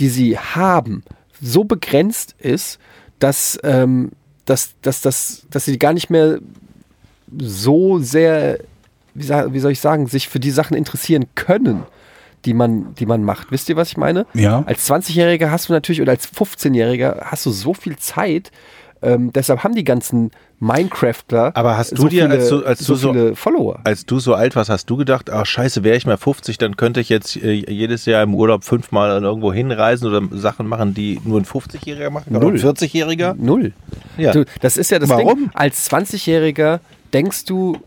die sie haben, so begrenzt ist, dass, ähm, dass, dass, dass, dass sie gar nicht mehr so sehr, wie, wie soll ich sagen, sich für die Sachen interessieren können, die man, die man macht. Wisst ihr, was ich meine? Ja. Als 20-Jähriger hast du natürlich oder als 15-Jähriger hast du so viel Zeit. Ähm, deshalb haben die ganzen Minecrafter Aber hast du so dir, viele, als du- als so du so- viele Follower. Als du so alt warst, hast du gedacht, ach scheiße, wäre ich mal 50, dann könnte ich jetzt äh, jedes Jahr im Urlaub fünfmal irgendwo hinreisen oder Sachen machen, die nur ein 50-Jähriger machen oder ein Null. 40-Jähriger? Null. Ja. Du, das ist ja das Warum? Ding. Als 20-Jähriger denkst du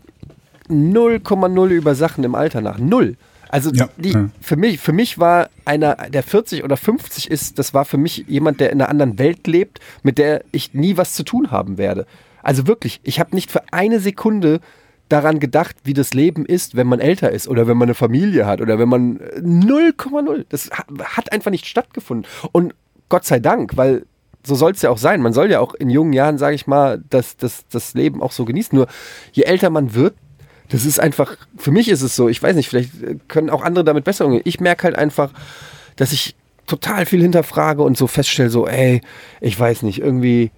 0,0 über Sachen im Alter nach. Null. Also Ja, die, ja. für, mich, für mich war einer, der 40 oder 50 ist, das war für mich jemand, der in einer anderen Welt lebt, mit der ich nie was zu tun haben werde. Also wirklich, ich habe nicht für eine Sekunde daran gedacht, wie das Leben ist, wenn man älter ist oder wenn man eine Familie hat oder wenn man äh, 0,0. Das ha- hat einfach nicht stattgefunden. Und Gott sei Dank, weil so soll es ja auch sein. Man soll ja auch in jungen Jahren, sage ich mal, das, das, das Leben auch so genießen. Nur je älter man wird, das ist einfach, für mich ist es so, ich weiß nicht, vielleicht können auch andere damit besser umgehen. Ich merke halt einfach, dass ich total viel hinterfrage und so feststelle, so, ey, ich weiß nicht, irgendwie,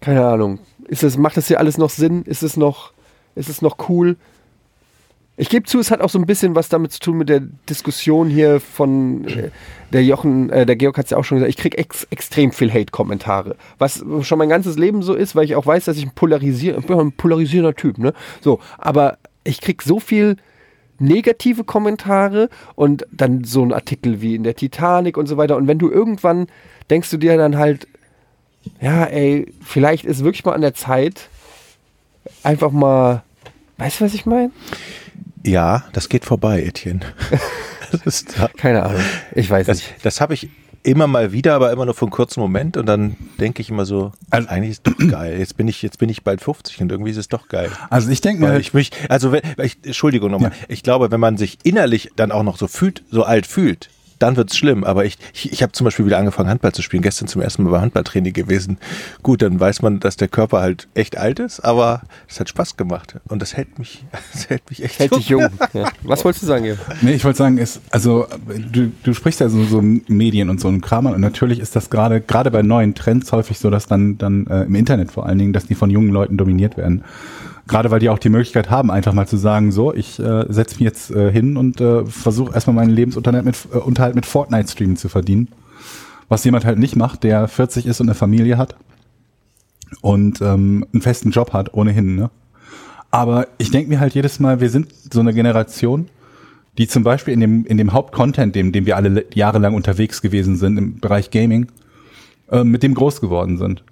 keine Ahnung, ist das, macht das hier alles noch Sinn? Ist es noch, ist es noch cool? Ich gebe zu, es hat auch so ein bisschen was damit zu tun mit der Diskussion hier von äh, der Jochen, äh, der Georg hat es ja auch schon gesagt, ich kriege ex extrem viel Hate-Kommentare. Was schon mein ganzes Leben so ist, weil ich auch weiß, dass ich ein, polarisier ich ein polarisierender Typ, ne? So, aber ich kriege so viel negative Kommentare und dann so ein Artikel wie in der Titanic und so weiter. Und wenn du irgendwann denkst du dir dann halt, ja, ey, vielleicht ist wirklich mal an der Zeit, einfach mal, weißt du, was ich meine? Ja, das geht vorbei, Etienne. [laughs] Das, ist, Keine Ahnung. Ich weiß das, nicht. das habe ich immer mal wieder, aber immer nur für einen kurzen Moment und dann denke ich immer so, Also- eigentlich ist doch geil. Jetzt bin ich, jetzt bin ich bald 50 und irgendwie ist es doch geil. Also ich denke mal, ich mich, also wenn, ich, Entschuldigung nochmal, ich glaube, wenn man sich innerlich dann auch noch so fühlt, so alt fühlt, dann wird's schlimm. Aber ich, ich, ich habe zum Beispiel wieder angefangen, Handball zu spielen. Gestern zum ersten Mal bei Handballtraining gewesen. Gut, dann weiß man, dass der Körper halt echt alt ist, aber es hat Spaß gemacht. Und das hält mich, [laughs] das hält mich echt Hält dich jung. Ja. Was wolltest du sagen, Georg? Nee, ich wollte sagen, ist, also du, du sprichst ja so, so Medien und so ein Kram an und natürlich ist das gerade gerade bei neuen Trends häufig so, dass dann dann äh, im Internet vor allen Dingen, dass die von jungen Leuten dominiert werden. Gerade weil die auch die Möglichkeit haben, einfach mal zu sagen, so, ich äh, setze mich jetzt äh, hin und äh, versuche erstmal meinen Lebensunterhalt mit, äh, Unterhalt mit Fortnite-Streamen zu verdienen. Was jemand halt nicht macht, der 40 ist und eine Familie hat und ähm, einen festen Job hat, ohnehin, ne? Aber ich denke mir halt jedes Mal, wir sind so eine Generation, die zum Beispiel in dem, in dem Hauptcontent, dem, dem wir alle le- jahrelang unterwegs gewesen sind im Bereich Gaming, äh, mit dem groß geworden sind.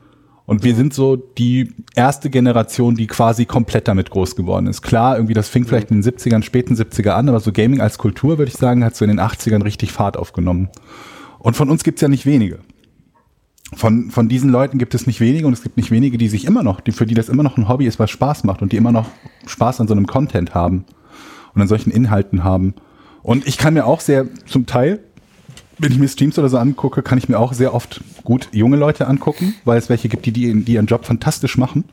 Und wir sind so die erste Generation, die quasi komplett damit groß geworden ist. Klar, irgendwie das fing vielleicht in den 70ern, späten 70er an, aber so Gaming als Kultur, würde ich sagen, hat so in den 80ern richtig Fahrt aufgenommen. Und von uns gibt's ja nicht wenige. Von, von diesen Leuten gibt es nicht wenige und es gibt nicht wenige, die sich immer noch, die, für die das immer noch ein Hobby ist, was Spaß macht und die immer noch Spaß an so einem Content haben und an solchen Inhalten haben. Und ich kann mir auch sehr zum Teil, wenn ich mir Streams oder so angucke, kann ich mir auch sehr oft gut junge Leute angucken, weil es welche gibt, die, die, die ihren Job fantastisch machen.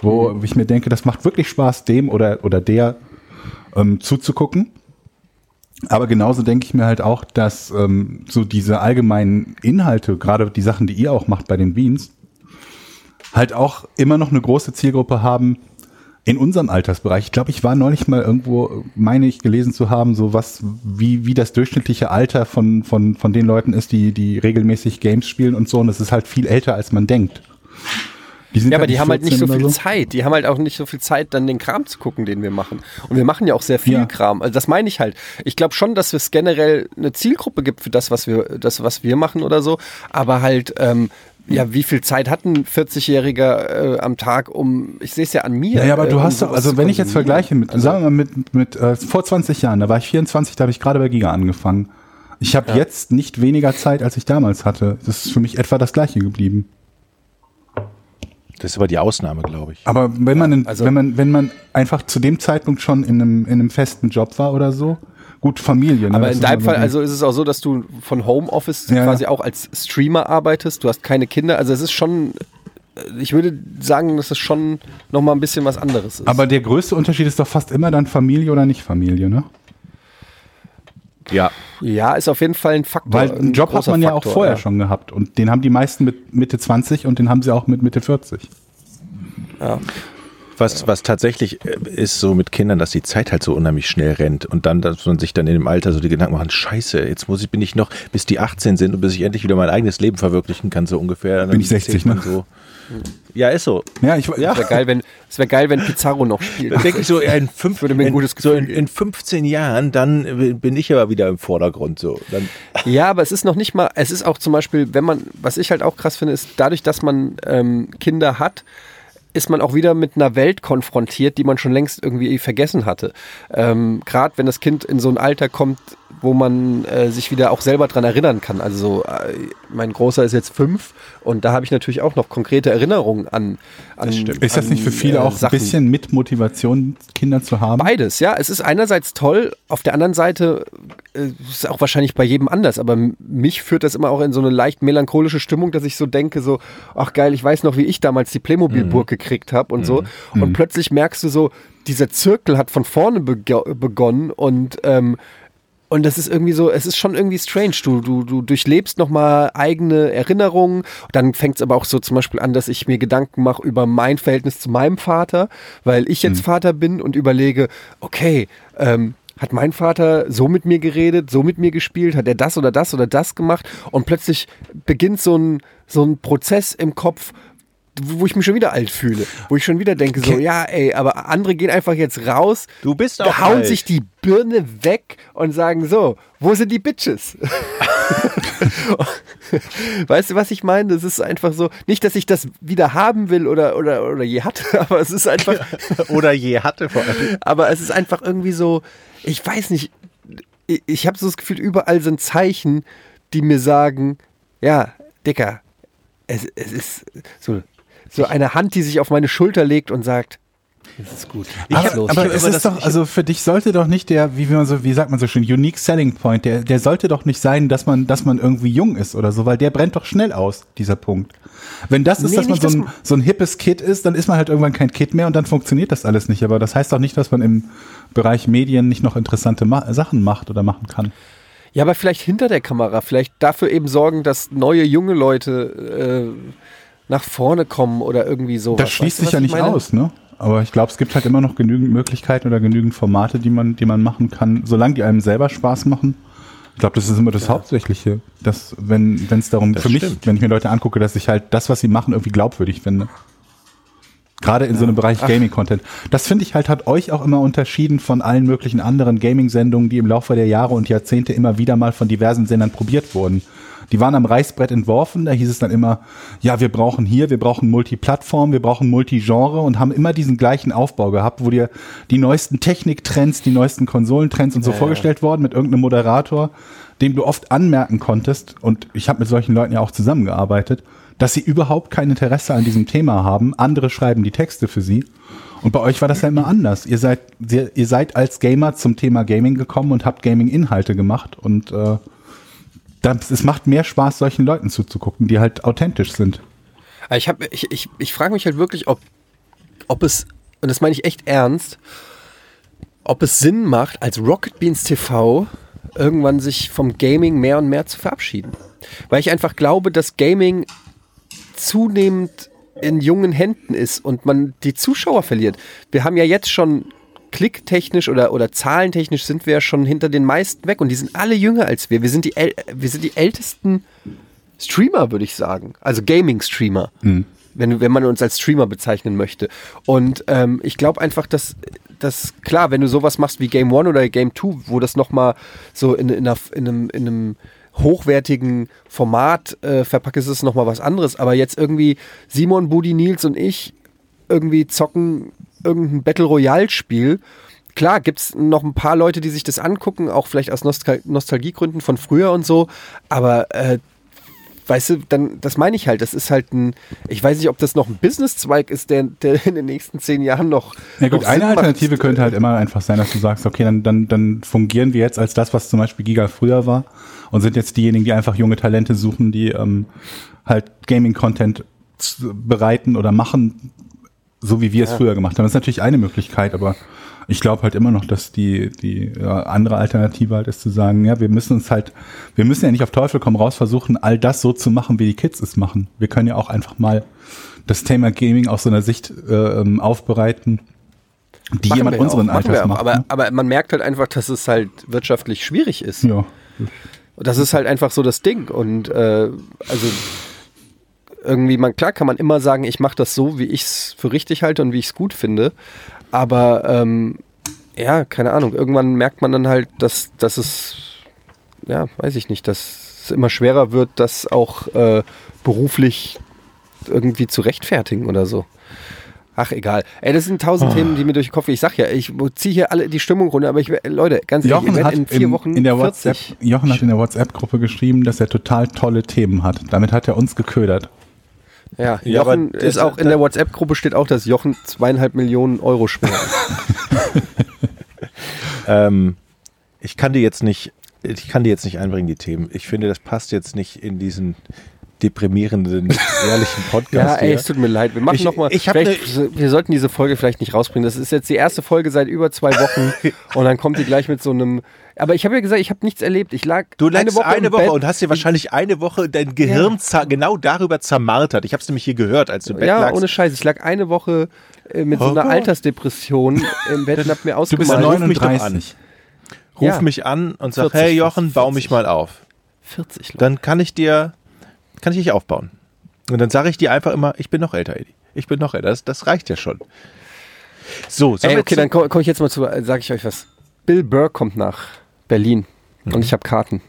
Wo ich mir denke, das macht wirklich Spaß, dem oder, oder der ähm, zuzugucken. Aber genauso denke ich mir halt auch, dass ähm, so diese allgemeinen Inhalte, gerade die Sachen, die ihr auch macht bei den Beans, halt auch immer noch eine große Zielgruppe haben in unserem Altersbereich. Ich glaube, ich war neulich mal irgendwo, meine ich, gelesen zu haben, so was, wie, wie das durchschnittliche Alter von, von, von den Leuten ist, die, die regelmäßig Games spielen und so. Und das ist halt viel älter, als man denkt. Die sind Ja, aber die haben halt nicht so 14 viel oder Zeit. Die haben halt auch nicht so viel Zeit, dann den Kram zu gucken, den wir machen. Und wir machen ja auch sehr viel Ja. Kram. Also das meine ich halt. Ich glaube schon, dass es generell eine Zielgruppe gibt für das, was wir, das, was wir machen oder so. Aber halt, ähm, ja, wie viel Zeit hat ein 40-Jähriger äh, am Tag, um, ich sehe es ja an mir. Ja, ja, aber äh, du um hast doch, also wenn ich jetzt vergleiche mit, sagen wir mal mit, mit äh, vor 20 Jahren, da war ich 24, da habe ich gerade bei Giga angefangen. Ich habe jetzt nicht weniger Zeit, als ich damals hatte. Das ist für mich etwa das gleiche geblieben. Das ist aber die Ausnahme, glaube ich. Aber wenn man, in, also- wenn man, wenn man einfach zu dem Zeitpunkt schon in einem, in einem festen Job war oder so, gut Familie. Ne? Aber Das in deinem Fall, so- also ist es auch so, dass du von Homeoffice Ja, quasi ja. auch als Streamer arbeitest. Du hast keine Kinder. Also es ist schon, äh, ich würde sagen, dass es schon nochmal ein bisschen was anderes ist. aber der größte Unterschied ist doch fast immer dann Familie oder nicht Familie, ne? Ja. ja, ist auf jeden Fall ein Faktor. Weil ein einen Job hat man ja Faktor, auch vorher schon gehabt und den haben die meisten mit Mitte 20 und den haben sie auch mit Mitte 40. Ja. Was, was tatsächlich äh, ist so mit Kindern, dass die Zeit halt so unheimlich schnell rennt und dann, dass man sich dann in dem Alter so die Gedanken machen, scheiße, jetzt muss ich, bin ich noch, bis die 18 sind und bis ich endlich wieder mein eigenes Leben verwirklichen kann, so ungefähr. Dann Bin ich 60, zählt man ne? So. Ja, ist so. Ja, ich Ja. Es wäre geil, wenn, es wär geil, wenn Pizarro noch spielt. Da denke ich so, ja, in, fünf, Würde mir ein in, gutes so in, Gefühl in 15 Jahren, dann bin ich aber wieder im Vordergrund. So. Dann, Ja, aber es ist noch nicht mal, es ist auch zum Beispiel, wenn man, was ich halt auch krass finde, ist dadurch, dass man ähm, Kinder hat, ist man auch wieder mit einer Welt konfrontiert, die man schon längst irgendwie vergessen hatte. Ähm, Gerade wenn das Kind in so ein Alter kommt, wo man äh, sich wieder auch selber dran erinnern kann. Also so, äh, mein Großer ist jetzt fünf und da habe ich natürlich auch noch konkrete Erinnerungen an. an stimmt. Ist das nicht für viele äh, auch ein Sachen. bisschen mit Motivation, Kinder zu haben? Beides, ja. Es ist einerseits toll, auf der anderen Seite äh, ist auch wahrscheinlich bei jedem anders, aber mich führt das immer auch in so eine leicht melancholische Stimmung, dass ich so denke, so, ach geil, ich weiß noch, wie ich damals die Playmobil-Burg gekriegt habe und so. Und plötzlich merkst du so, dieser Zirkel hat von vorne bego begonnen und ähm, und das ist irgendwie so, es ist schon irgendwie strange. Du, du, du durchlebst nochmal eigene Erinnerungen. Dann fängt es aber auch so zum Beispiel an, dass ich mir Gedanken mache über mein Verhältnis zu meinem Vater, weil ich jetzt Vater bin und überlege, okay, ähm, hat mein Vater so mit mir geredet, so mit mir gespielt, hat er das oder das oder das gemacht und plötzlich beginnt so ein, so ein Prozess im Kopf, wo ich mich schon wieder alt fühle, wo ich schon wieder denke, so, ja, ey, aber andere gehen einfach jetzt raus, Du bist auch hauen alt. sich die Birne weg und sagen so, wo sind die Bitches? [laughs] weißt du, was ich meine? Das ist einfach so, nicht, dass ich das wieder haben will oder, oder, oder je hatte, [laughs] aber es ist einfach, [laughs] oder je hatte vor allem. aber es ist einfach irgendwie so, ich weiß nicht, ich, ich habe so das Gefühl, überall sind Zeichen, die mir sagen, ja, Dicker, es, es ist so, so eine Hand, die sich auf meine Schulter legt und sagt, es ist gut. Ich aber los. aber es ist das- doch, also für dich sollte doch nicht der, wie man so, wie sagt man so schön, unique selling point, der, der sollte doch nicht sein, dass man, dass man irgendwie jung ist oder so, weil der brennt doch schnell aus, dieser Punkt. Wenn das ist, Nee, dass man so ein, so ein hippes Kid ist, dann ist man halt irgendwann kein Kid mehr und dann funktioniert das alles nicht. Aber das heißt doch nicht, dass man im Bereich Medien nicht noch interessante Ma Sachen macht oder machen kann. Ja, aber vielleicht hinter der Kamera, vielleicht dafür eben sorgen, dass neue junge Leute äh, nach vorne kommen oder irgendwie so. Das schließt sich ja nicht aus, ne? Aber ich glaube, es gibt halt immer noch genügend Möglichkeiten oder genügend Formate, die man, die man machen kann, solange die einem selber Spaß machen. Ich glaube, das ist immer das Hauptsächliche, dass wenn wenn es darum Das für mich, stimmt. wenn ich mir Leute angucke, dass ich halt das, was sie machen, irgendwie glaubwürdig finde. Gerade in so einem Bereich Gaming-Content. Das finde ich halt, hat euch auch immer unterschieden von allen möglichen anderen Gaming-Sendungen, die im Laufe der Jahre und Jahrzehnte immer wieder mal von diversen Sendern probiert wurden. Die waren am Reißbrett entworfen, da hieß es dann immer, ja, wir brauchen hier, wir brauchen Multiplattform, wir brauchen Multigenre und haben immer diesen gleichen Aufbau gehabt, wo dir die neuesten Techniktrends, die neuesten Konsolentrends und so vorgestellt worden mit irgendeinem Moderator, dem du oft anmerken konntest, und ich habe mit solchen Leuten ja auch zusammengearbeitet, dass sie überhaupt kein Interesse an diesem Thema haben. Andere schreiben die Texte für sie. Und bei euch war das ja immer anders. Ihr seid, ihr, ihr seid als Gamer zum Thema Gaming gekommen und habt Gaming-Inhalte gemacht. Und äh, das, es macht mehr Spaß, solchen Leuten zuzugucken, die halt authentisch sind. Aber Ich, ich, ich, ich frage mich halt wirklich, ob, ob es, und das meine ich echt ernst, ob es Sinn macht, als Rocket Beans TV irgendwann sich vom Gaming mehr und mehr zu verabschieden. Weil ich einfach glaube, dass Gaming zunehmend in jungen Händen ist und man die Zuschauer verliert. Wir haben ja jetzt schon klicktechnisch oder, oder zahlentechnisch sind wir ja schon hinter den meisten weg und die sind alle jünger als wir. Wir sind die, äl wir sind die ältesten Streamer, würde ich sagen. Also Gaming-Streamer. wenn, wenn man uns als Streamer bezeichnen möchte. Und ähm, ich glaube einfach, dass, dass, klar, wenn du sowas machst wie Game One oder Game Two, wo das nochmal so in, in, einer, in, einem, in einem hochwertigen Format äh, verpackt, ist es nochmal was anderes. Aber jetzt irgendwie Simon, Budi, Nils und ich irgendwie zocken irgendein Battle Royale-Spiel. Klar, gibt es noch ein paar Leute, die sich das angucken, auch vielleicht aus Nostal Nostalgiegründen von früher und so, aber äh, weißt du, dann, das meine ich halt, das ist halt ein, ich weiß nicht, ob das noch ein Businesszweig ist, der, der in den nächsten zehn Jahren noch. Ja gut, noch eine Sinn macht. Alternative könnte halt immer einfach sein, dass du sagst, okay, dann, dann, dann fungieren wir jetzt als das, was zum Beispiel Giga früher war und sind jetzt diejenigen, die einfach junge Talente suchen, die ähm, halt Gaming-Content bereiten oder machen, so wie wir es früher gemacht haben. Das ist natürlich eine Möglichkeit, aber ich glaube halt immer noch, dass die, die ja, andere Alternative halt ist zu sagen, ja, wir müssen uns halt, wir müssen ja nicht auf Teufel komm raus versuchen, all das so zu machen, wie die Kids es machen. Wir können ja auch einfach mal das Thema Gaming aus so einer Sicht äh, ähm, aufbereiten, die Machen jemand ja unseren auch, Alters macht. Aber, ne? aber man merkt halt einfach, dass es halt wirtschaftlich schwierig ist. ja. Das ist halt einfach so das Ding. Und äh, also irgendwie, man, klar kann man immer sagen, ich mache das so, wie ich es für richtig halte und wie ich es gut finde. Aber ähm, ja, keine Ahnung, irgendwann merkt man dann halt, dass, dass es, ja, weiß ich nicht, dass es immer schwerer wird, das auch äh, beruflich irgendwie zu rechtfertigen oder so. Ach, egal. Ey, das sind tausend Ah. Themen, die mir durch den Kopf gehen. Ich sag ja, ich ziehe hier alle die Stimmung runter, aber ich, werd- Leute, ganz ehrlich, Jochen hat in vier im, Wochen in der 40. WhatsApp, Jochen hat in der WhatsApp-Gruppe geschrieben, dass er total tolle Themen hat. Damit hat er uns geködert. Ja, Ja, Jochen das- ist auch in der WhatsApp-Gruppe steht auch, dass Jochen zweieinhalb Millionen Euro schwer. [laughs] Ähm, ich kann die jetzt nicht, ich kann die jetzt nicht einbringen, die Themen. Ich finde, das passt jetzt nicht in diesen deprimierenden, [laughs] ehrlichen ja, Podcast. ey, hier. es tut mir leid. Wir machen Ich- noch mal. ich hab vielleicht- Wir sollten diese Folge vielleicht nicht rausbringen. Das ist jetzt die erste Folge seit über zwei Wochen [laughs] und dann kommt die gleich mit so einem. Aber ich habe ja gesagt, ich habe nichts erlebt. Ich lag Du lagst eine Woche, im Bett. und hast dir wahrscheinlich eine Woche dein Gehirn zer- genau darüber zermartert. Ich habe es nämlich hier gehört, als du im Bett ja, lagst. ohne Scheiß. Ich lag eine Woche äh, mit so Oh einer Gott. Altersdepression im Bett und hab mir [laughs] Du bist ausgemalt. Ruf mich doch 39. Ruf Ja. mich an und sag, 40, hey Jochen, bau 40. mich mal auf. 40 Leute. Dann kann ich dir, kann ich dich aufbauen. Und dann sage ich dir einfach immer, ich bin noch älter, Eddie. Ich bin noch älter. Das, das reicht ja schon. So, Ey, okay, dann komme komm ich jetzt mal zu, sage ich euch was. Bill Burr kommt nach Berlin Mhm. und ich habe Karten.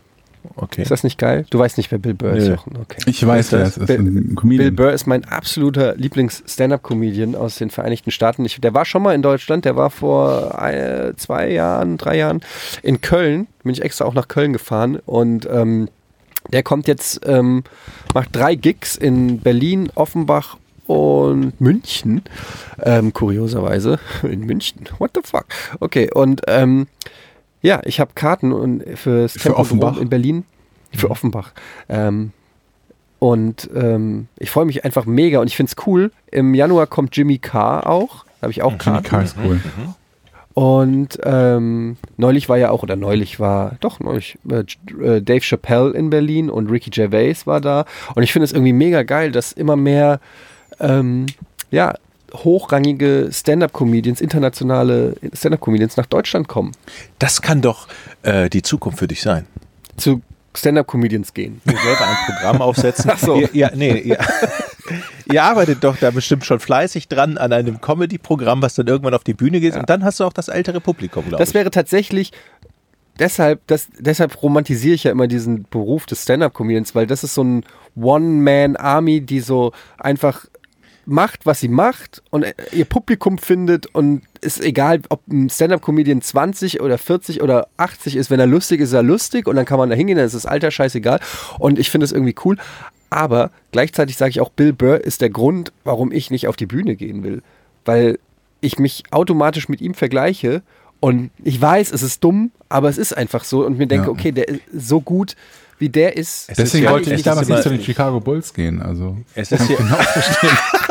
okay. Ist das nicht geil? Du weißt nicht, wer Bill Burr ist. Jochen. Okay. Ich weiß, wer das? es ist. Bill- Ein Bill Comedian. Burr ist mein absoluter Lieblings-Stand-Up-Comedian aus den Vereinigten Staaten. Ich, der war schon mal in Deutschland, der war vor äh, zwei Jahren, drei Jahren in Köln. Bin ich extra auch nach Köln gefahren und ähm, der kommt jetzt, ähm, macht drei Gigs in Berlin, Offenbach und München. Ähm, kurioserweise. [laughs] In München. What the fuck? Okay, und ähm, ja, ich habe Karten und fürs Für Offenbach? in Berlin. Für Offenbach. Ähm, und ähm, ich freue mich einfach mega und ich finde es cool. Im Januar kommt Jimmy Carr auch. Da habe ich auch Jimmy Karten. Carr ist cool. Und ähm, neulich war ja auch, oder neulich war, doch neulich, äh, äh, Dave Chappelle in Berlin und Ricky Gervais war da. Und ich finde es irgendwie mega geil, dass immer mehr, ähm, ja, hochrangige Stand-Up-Comedians, internationale Stand-Up-Comedians nach Deutschland kommen, Das kann doch äh, die Zukunft für dich sein. zu Stand-Up-Comedians gehen. Ihr selber ein Programm aufsetzen. Ach so. Ihr, ihr, nee, ihr, ihr arbeitet doch da bestimmt schon fleißig dran an einem Comedy-Programm, was dann irgendwann auf die Bühne geht. Ja. Und dann hast du auch das ältere Publikum, glaube Das ich. wäre tatsächlich, deshalb, das, deshalb romantisiere ich ja immer diesen Beruf des Stand-Up-Comedians, weil das ist so ein One-Man-Army, die so einfach macht, was sie macht und äh, ihr Publikum findet und ist egal, ob ein Stand-Up-Comedian 20 oder 40 oder 80 ist, wenn er lustig ist, ist er lustig und dann kann man da hingehen, dann ist das Alter scheißegal und ich finde es irgendwie cool, aber gleichzeitig sage ich auch, Bill Burr ist der Grund, warum ich nicht auf die Bühne gehen will, weil ich mich automatisch mit ihm vergleiche und ich weiß, es ist dumm, aber es ist einfach so und mir denke, Ja. okay, der ist so gut, wie der ist. Es Deswegen wollte ich damals nicht zu den Chicago Bulls gehen. Also Es ist hier, [laughs]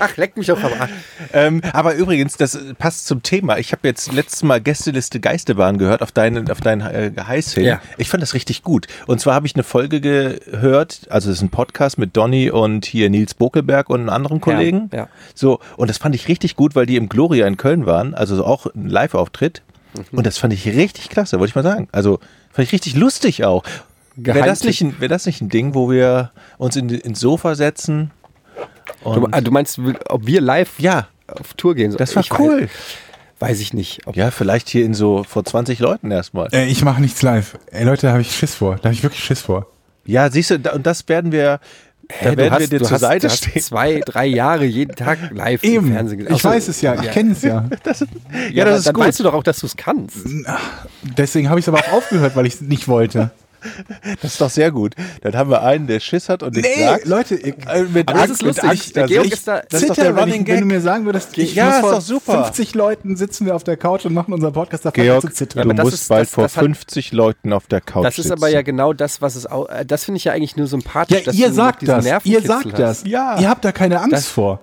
Ach, leck mich auf am Arsch. ähm, aber übrigens, das passt zum Thema. Ich habe jetzt letztes Mal Gästeliste Geisterbahn gehört auf deinen auf deinen äh, hin. Ja. Ich fand das richtig gut. Und zwar habe ich eine Folge gehört, also es ist ein Podcast mit Donny und hier Nils Bokelberg und einem anderen Kollegen. Ja, ja. So, und das fand ich richtig gut, weil die im Gloria in Köln waren, also so auch ein Live-Auftritt. Mhm. Und das fand ich richtig klasse, wollte ich mal sagen. Also fand ich richtig lustig auch. Wäre das, nicht ein- wär das nicht ein Ding, wo wir uns in, ins Sofa setzen? Du, Und ah, du meinst, ob wir live ja, auf Tour gehen sollen? das war Ich cool. Weiß, weiß ich nicht. Ob Ja, vielleicht hier in so vor 20 Leuten erstmal. Äh, ich mache nichts live. Ey, Leute, da habe ich Schiss vor. Da habe ich wirklich Schiss vor. Ja, siehst du, da- und das werden wir, da werden wir dir du zur hast, Seite hast stehen. zwei, drei Jahre jeden Tag live im Eben. Fernsehen gesehen. Ich weiß es ja. Ich kenne es [laughs] ja. Ja, das ist dann gut. weißt du doch auch, dass du es kannst. Deswegen habe ich es aber auch aufgehört, weil ich es nicht wollte. Das ist doch sehr gut. Dann haben wir einen, der Schiss hat und nichts sagt. Leute, ich, Äh, mit Aber das Angst- ist lustig. Angst, Der da Georg sitzt- ist da- das ist doch der wenn, Running ich, wenn du Gag. mir sagen würdest, ich Ja, muss ist vor doch super. 50 Leuten sitzen wir auf der Couch und machen unseren Podcast, da Georg, zu zittern. aber du das musst ist- bald das- vor das hat- 50 Leuten auf der Couch Das ist sitzen. aber ja genau das, was es auch. äh, Das finde ich ja eigentlich nur sympathisch. ja, dass ihr du sagt das. Ihr sagt das. Ja. Ihr habt da keine Angst Das- vor.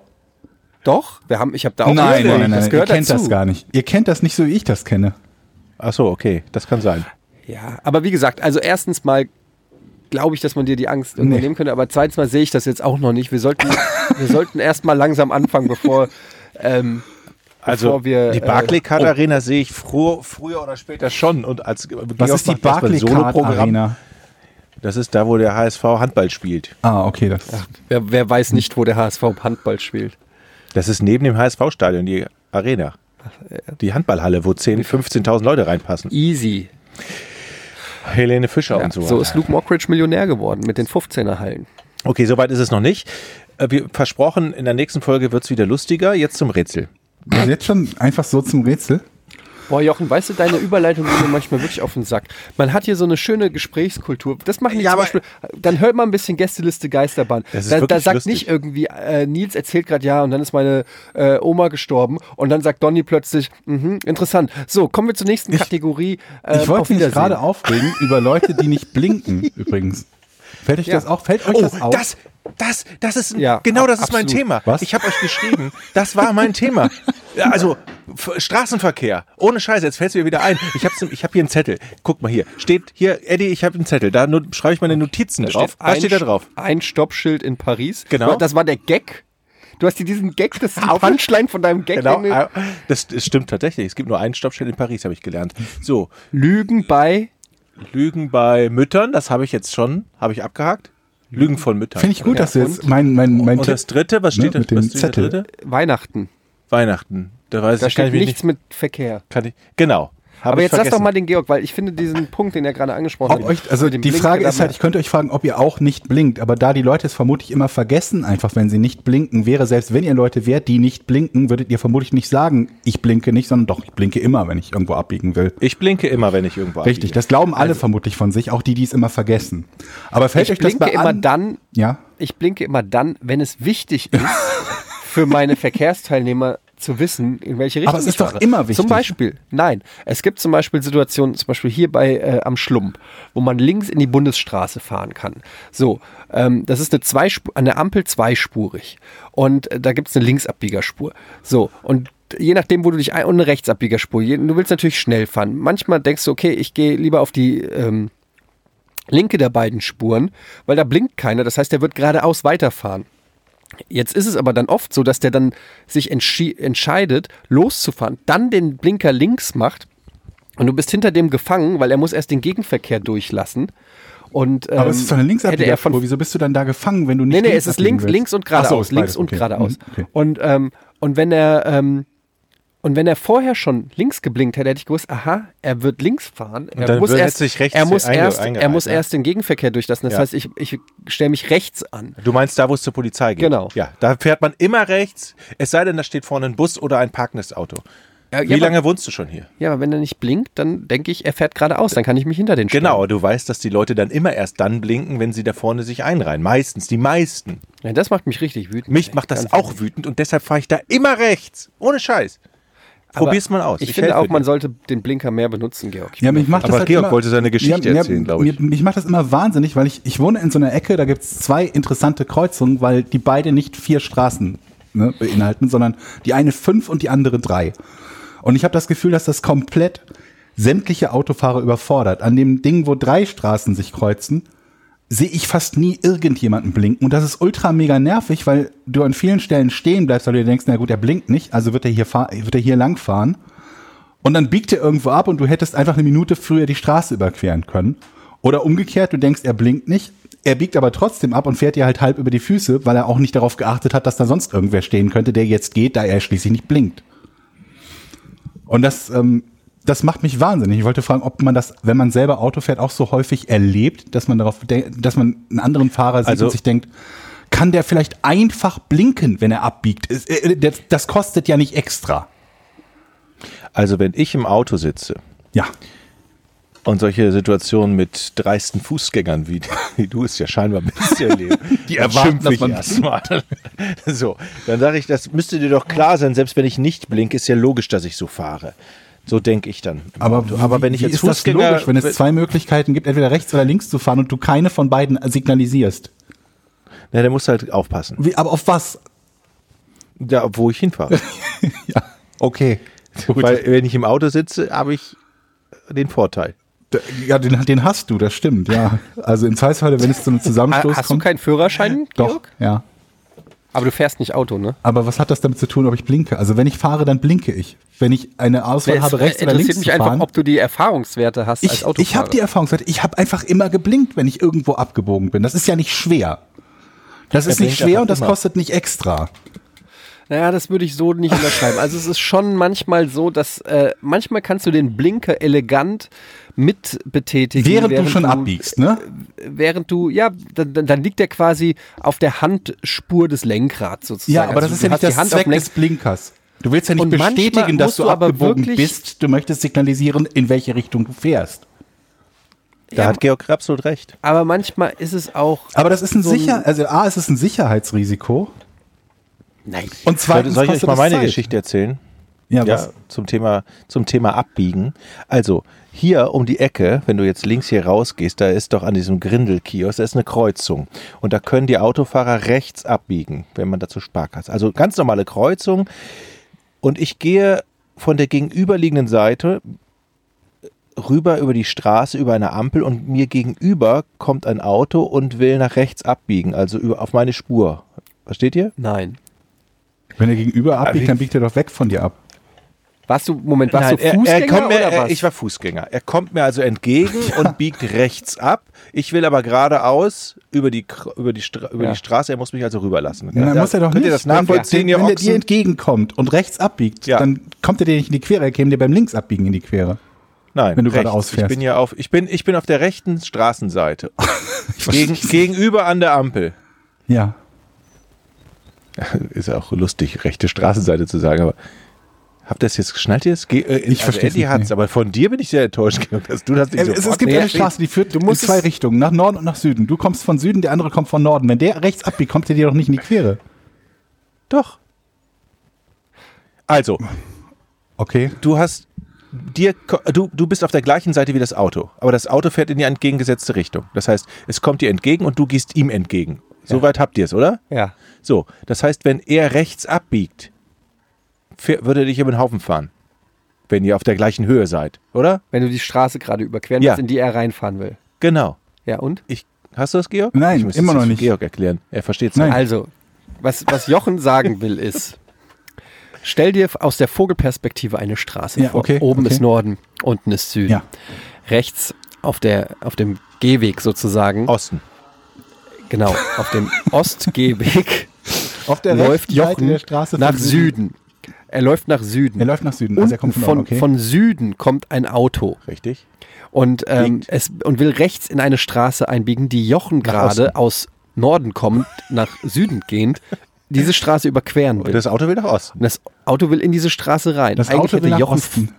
Doch, wir haben, ich habe da auch nein, Angst vor. nein, nein, das nein. Ihr kennt dazu. das gar nicht. Ihr kennt das nicht so, wie ich das kenne. Ach so, okay, das kann sein. Ja, aber wie gesagt, also erstens mal glaube ich, dass man dir die Angst Nee. nehmen könnte, aber zweitens mal sehe ich das jetzt auch noch nicht. Wir sollten, [laughs] wir sollten erst mal langsam anfangen, bevor, ähm, Also bevor wir. die äh, Barclaycard Arena sehe ich früher, früher oder später schon. Und als Was ist die Barclaycard Arena? Das ist da, wo der HSV Handball spielt. Ah, okay, das. wer, wer weiß nicht, wo der HSV Handball spielt. Das ist neben dem HSV-Stadion die Arena. Die Handballhalle, wo 10.000, 15.000 Leute reinpassen. Easy. Helene Fischer Ja, und so. so ist Luke Mockridge Millionär geworden mit den 15er Hallen. Okay, soweit ist es noch nicht. Äh, Wie versprochen, in der nächsten Folge wird es wieder lustiger. Jetzt zum Rätsel. Also jetzt schon einfach so zum Rätsel. Boah, Jochen, weißt du, deine Überleitung geht mir manchmal wirklich auf den Sack. Man hat hier so eine schöne Gesprächskultur. Das machen die Ja, zum Beispiel. Dann hört man ein bisschen Gästeliste Geisterbahn. Das ist Da, da sagt lustig. nicht irgendwie, äh, Nils erzählt gerade ja und dann ist meine äh, Oma gestorben und dann sagt Donny plötzlich, mhm, interessant. So, kommen wir zur nächsten Kategorie. Äh, Ich wollte mich gerade aufregen über Leute, die nicht blinken, [laughs] übrigens. Fällt euch Ja. das auch? Fällt euch Oh, das auf? das, das, das ist, Ja, genau das ist mein. Thema. Was? Ich habe euch geschrieben, das war mein Thema. [laughs] Also, Straßenverkehr. Ohne Scheiße, jetzt fällt es mir wieder ein. Ich habe ich hab hier einen Zettel. Guck mal hier. Steht hier, Eddie, ich habe einen Zettel. Da schreibe ich meine Notizen Da drauf. steht Was ein, steht da drauf? Ein Stoppschild in Paris. Genau. Das war der Gag. Du hast dir diesen Gag, das ist die Punchline von deinem Gag. Genau. Das, das stimmt tatsächlich. Es gibt nur einen Stoppschild in Paris, habe ich gelernt. So, Lügen bei Lügen bei Müttern, das habe ich jetzt schon, habe ich abgehakt. Lügen von Müttern. Finde ich gut, Ja, dass du jetzt mein, mein, mein Und Tipp. das dritte, was Ne, steht da? mit dem was steht Zettel. Dritte? Weihnachten. Weihnachten. Da weiß Da ich, kann steht nichts nicht. mit Verkehr. Kann ich, genau. Hab Aber ich jetzt lass doch vergessen. mal den Georg, weil ich finde diesen Punkt, den er gerade angesprochen Ob hat. euch, also die Blinken, Frage ist halt, ich könnte euch fragen, ob ihr auch nicht blinkt, aber da die Leute es vermutlich immer vergessen, einfach wenn sie nicht blinken, wäre selbst wenn ihr Leute wärt, die nicht blinken, würdet ihr vermutlich nicht sagen, ich blinke nicht, sondern doch, ich blinke immer, wenn ich irgendwo abbiegen will. Ich blinke immer, wenn ich irgendwo Richtig, abbiege. das glauben alle vermutlich von sich, auch die, die es immer vergessen. Aber fällt ich euch das blinke bei immer an? dann, Ja. ich blinke immer dann, wenn es wichtig ist, [laughs] für meine Verkehrsteilnehmer zu wissen, in welche Richtung Aber es ist doch fahre. immer wichtig. Zum Beispiel, nein, es gibt zum Beispiel Situationen, zum Beispiel hier bei äh, am Schlump, wo man links in die Bundesstraße fahren kann. So, ähm, das ist eine Zweispur, an der Ampel zweispurig und äh, da gibt es eine Linksabbiegerspur. So und je nachdem, wo du dich ein und eine Rechtsabbiegerspur. Du willst natürlich schnell fahren. Manchmal denkst du, okay, ich gehe lieber auf die ähm, linke der beiden Spuren, weil da blinkt keiner. Das heißt, der wird geradeaus weiterfahren. Jetzt ist es aber dann oft so, dass der dann sich entscheidet, loszufahren, dann den Blinker links macht und du bist hinter dem gefangen, weil er muss erst den Gegenverkehr durchlassen. Und, ähm, Aber es ist doch eine er Linksabbiegerspur. Wieso bist du dann da gefangen, wenn du nicht Nee, nee, links es ist links, willst? links und so, geradeaus. ist links beides, und okay. geradeaus. Mhm, okay. Und, ähm, und wenn er, ähm, und wenn er vorher schon links geblinkt hätte, hätte ich gewusst, aha, er wird links fahren. Er dann muss erst, hätte sich rechts er muss erst, er muss erst den Gegenverkehr durchlassen. Das Ja. heißt, ich, ich stelle mich rechts an. Du meinst da, wo es zur Polizei geht? Genau. Ja, da fährt man immer rechts, es sei denn, da steht vorne ein Bus oder ein parkendes Auto. Ja, Wie lange wohnst du schon hier? Ja, aber wenn er nicht blinkt, dann denke ich, er fährt geradeaus. Dann kann ich mich hinter den stellen. Genau, du weißt, dass die Leute dann immer erst dann blinken, wenn sie da vorne sich einreihen. Meistens, die meisten. Ja, das macht mich richtig wütend. Mich macht das auch wütend und deshalb fahre ich da immer rechts. Ohne Scheiß. Aber Probier's mal aus. Ich, finde helfe auch, man dir. sollte den Blinker mehr benutzen, Georg. Ich Ja, mich macht Aber das halt Georg immer, wollte seine Geschichte ja, erzählen, glaube ich. Mir, mich macht das immer wahnsinnig, weil ich, ich wohne in so einer Ecke, da gibt es zwei interessante Kreuzungen, weil die beide nicht vier Straßen ne, beinhalten, sondern die eine fünf und die andere drei. Und ich habe das Gefühl, dass das komplett sämtliche Autofahrer überfordert. An dem Ding, wo drei Straßen sich kreuzen, sehe ich fast nie irgendjemanden blinken. Und das ist ultra mega nervig, weil du an vielen Stellen stehen bleibst, weil du dir denkst, na gut, er blinkt nicht, also wird er hier, wird er hier lang fahren. Und dann biegt er irgendwo ab und du hättest einfach eine Minute früher die Straße überqueren können. Oder umgekehrt, du denkst, er blinkt nicht, er biegt aber trotzdem ab und fährt dir halt halb über die Füße, weil er auch nicht darauf geachtet hat, dass da sonst irgendwer stehen könnte, der jetzt geht, da er schließlich nicht blinkt. Und das, ähm, das macht mich wahnsinnig. Ich wollte fragen, ob man das, wenn man selber Auto fährt, auch so häufig erlebt, dass man darauf, dass man einen anderen Fahrer sieht Also- und sich denkt, kann der vielleicht einfach blinken, wenn er abbiegt? Es- äh, Das, kostet ja nicht extra. Also wenn ich im Auto sitze Ja. und solche Situationen mit dreisten Fußgängern, wie, [laughs] wie du es ja scheinbar bist, [laughs] erleben, die erwarten, dass man erstmal. [laughs] So, dann sage ich, das müsste dir doch klar sein, selbst wenn ich nicht blinke, ist ja logisch, dass ich so fahre. So denke ich dann. Aber, aber wenn ich wie jetzt ist das Fußgänger, logisch, wenn es zwei Möglichkeiten gibt, entweder rechts oder links zu fahren und du keine von beiden signalisierst? na, der muss halt aufpassen, Wie, aber auf was? da, wo ich hinfahre. [laughs] Ja, okay. Gut. Weil wenn ich im Auto sitze, habe ich den Vorteil. Ja, den, den hast du, das stimmt, ja. Also im Zweifelsfall, wenn es zu einem Ha- [laughs] Zusammenstoß Hast du kommt. keinen Führerschein, doch, Georg? ja. Aber du fährst nicht Auto, ne? Aber was hat das damit zu tun, ob ich blinke? Also wenn ich fahre, dann blinke ich. Wenn ich eine Auswahl Es habe, rechts oder links interessiert mich zu einfach, fahren. ob du die Erfahrungswerte hast als ich Autofahrer. ich habe die Erfahrungswerte. Ich habe einfach immer geblinkt, wenn ich irgendwo abgebogen bin. Das ist ja nicht schwer. Das ist nicht schwer und das immer. kostet nicht extra. Naja, das würde ich so nicht unterschreiben. Also es ist schon manchmal so, dass äh, manchmal kannst du den Blinker elegant mit betätigen. Während, du schon abbiegst, ne? Während du, ja, dann, dann- liegt der quasi auf der Handspur des Lenkrads sozusagen. Ja, aber Also das ist du ja nicht die das Hand auf Zweck des Blinkers. Du willst ja nicht bestätigen, dass du du aber abgebogen bist. Du möchtest signalisieren, in welche Richtung du fährst. Da Ja. hat Georg absolut recht. Aber manchmal ist es auch. Aber das ist ein So ein- sicher, also A, es ist ein Sicherheitsrisiko. Nein. Und zweitens Soll ich euch mal meine Zeit. Geschichte erzählen? Ja, Ja, was? zum Thema, zum Thema Abbiegen. Also, hier um die Ecke, wenn du jetzt links hier rausgehst, da ist doch an diesem Grindelkiosk, da ist eine Kreuzung. Und da können die Autofahrer rechts abbiegen, wenn man dazu Sparkasse. Also ganz normale Kreuzung. Und ich gehe von der gegenüberliegenden Seite rüber über die Straße, über eine Ampel und mir gegenüber kommt ein Auto und will nach rechts abbiegen, also über, auf meine Spur. Versteht ihr? Nein. Wenn er gegenüber abbiegt, dann biegt er doch weg von dir ab. Warst du, Moment, warst Nein, du Fußgänger er, er kommt mir, oder er, was? ich war Fußgänger. Er kommt mir also entgegen [laughs] und biegt rechts ab. Ich will aber geradeaus über die, über die, Stra über Ja. die Straße. Er muss mich also rüberlassen. Ja, dann Da- muss er doch nicht. ihr das Wenn der- nachvollziehen, wenn der dir entgegenkommt und rechts abbiegt, Ja. dann kommt er dir nicht in die Quere, er käme dir beim Linksabbiegen in die Quere. Nein, wenn du rechts. geradeaus Ich fährst. bin ja auf, ich bin, ich bin auf der rechten Straßenseite. [laughs] Gegen, gegenüber an der Ampel. Ja. [laughs] Ist ja auch lustig, rechte Straßenseite zu sagen, aber habt ihr das jetzt geschnallt jetzt? Ge äh, Ich versteh's Eddie nicht, hat's, aber von dir bin ich sehr enttäuscht, [laughs] Georg, dass du das nicht Es, so es, es gibt eine Straße, die führt du musst in zwei Richtungen, nach Norden und nach Süden. Du kommst von Süden, der andere kommt von Norden. Wenn der rechts abbiegt, kommt er dir doch nicht in die Quere. Doch. Also, Okay. du hast dir du, du bist auf der gleichen Seite wie das Auto, aber das Auto fährt in die entgegengesetzte Richtung. Das heißt, es kommt dir entgegen und du gehst ihm entgegen. Soweit habt ihr es, oder? ja. So, das heißt, wenn er rechts abbiegt, würde er dich über den Haufen fahren. Wenn ihr auf der gleichen Höhe seid, oder? Wenn du die Straße gerade überqueren Ja. willst, in die er reinfahren will. Genau. Ja, und? Ich, hast du das, Georg? Nein, immer noch jetzt nicht. Georg erklären. Er versteht es Nein. Also, was, was Jochen sagen will, ist, stell dir aus der Vogelperspektive eine Straße Ja, vor. okay, Oben okay. ist Norden, unten ist Süden. Ja. Rechts auf, der, auf dem Gehweg sozusagen, Osten. Genau, auf dem Ostgehweg Auf der läuft Jochen der Straße nach von Süden. Er läuft nach Süden. Er läuft nach Süden. und Also er kommt von, von, okay. von Süden kommt ein Auto Richtig? und, ähm, es, und will rechts in eine Straße einbiegen, die Jochen gerade aus Norden kommt, nach Süden gehend, diese Straße überqueren will. Und das Auto will nach Osten. Und das Auto will in diese Straße rein. das Eigentlich Auto will nach Jochen, Osten.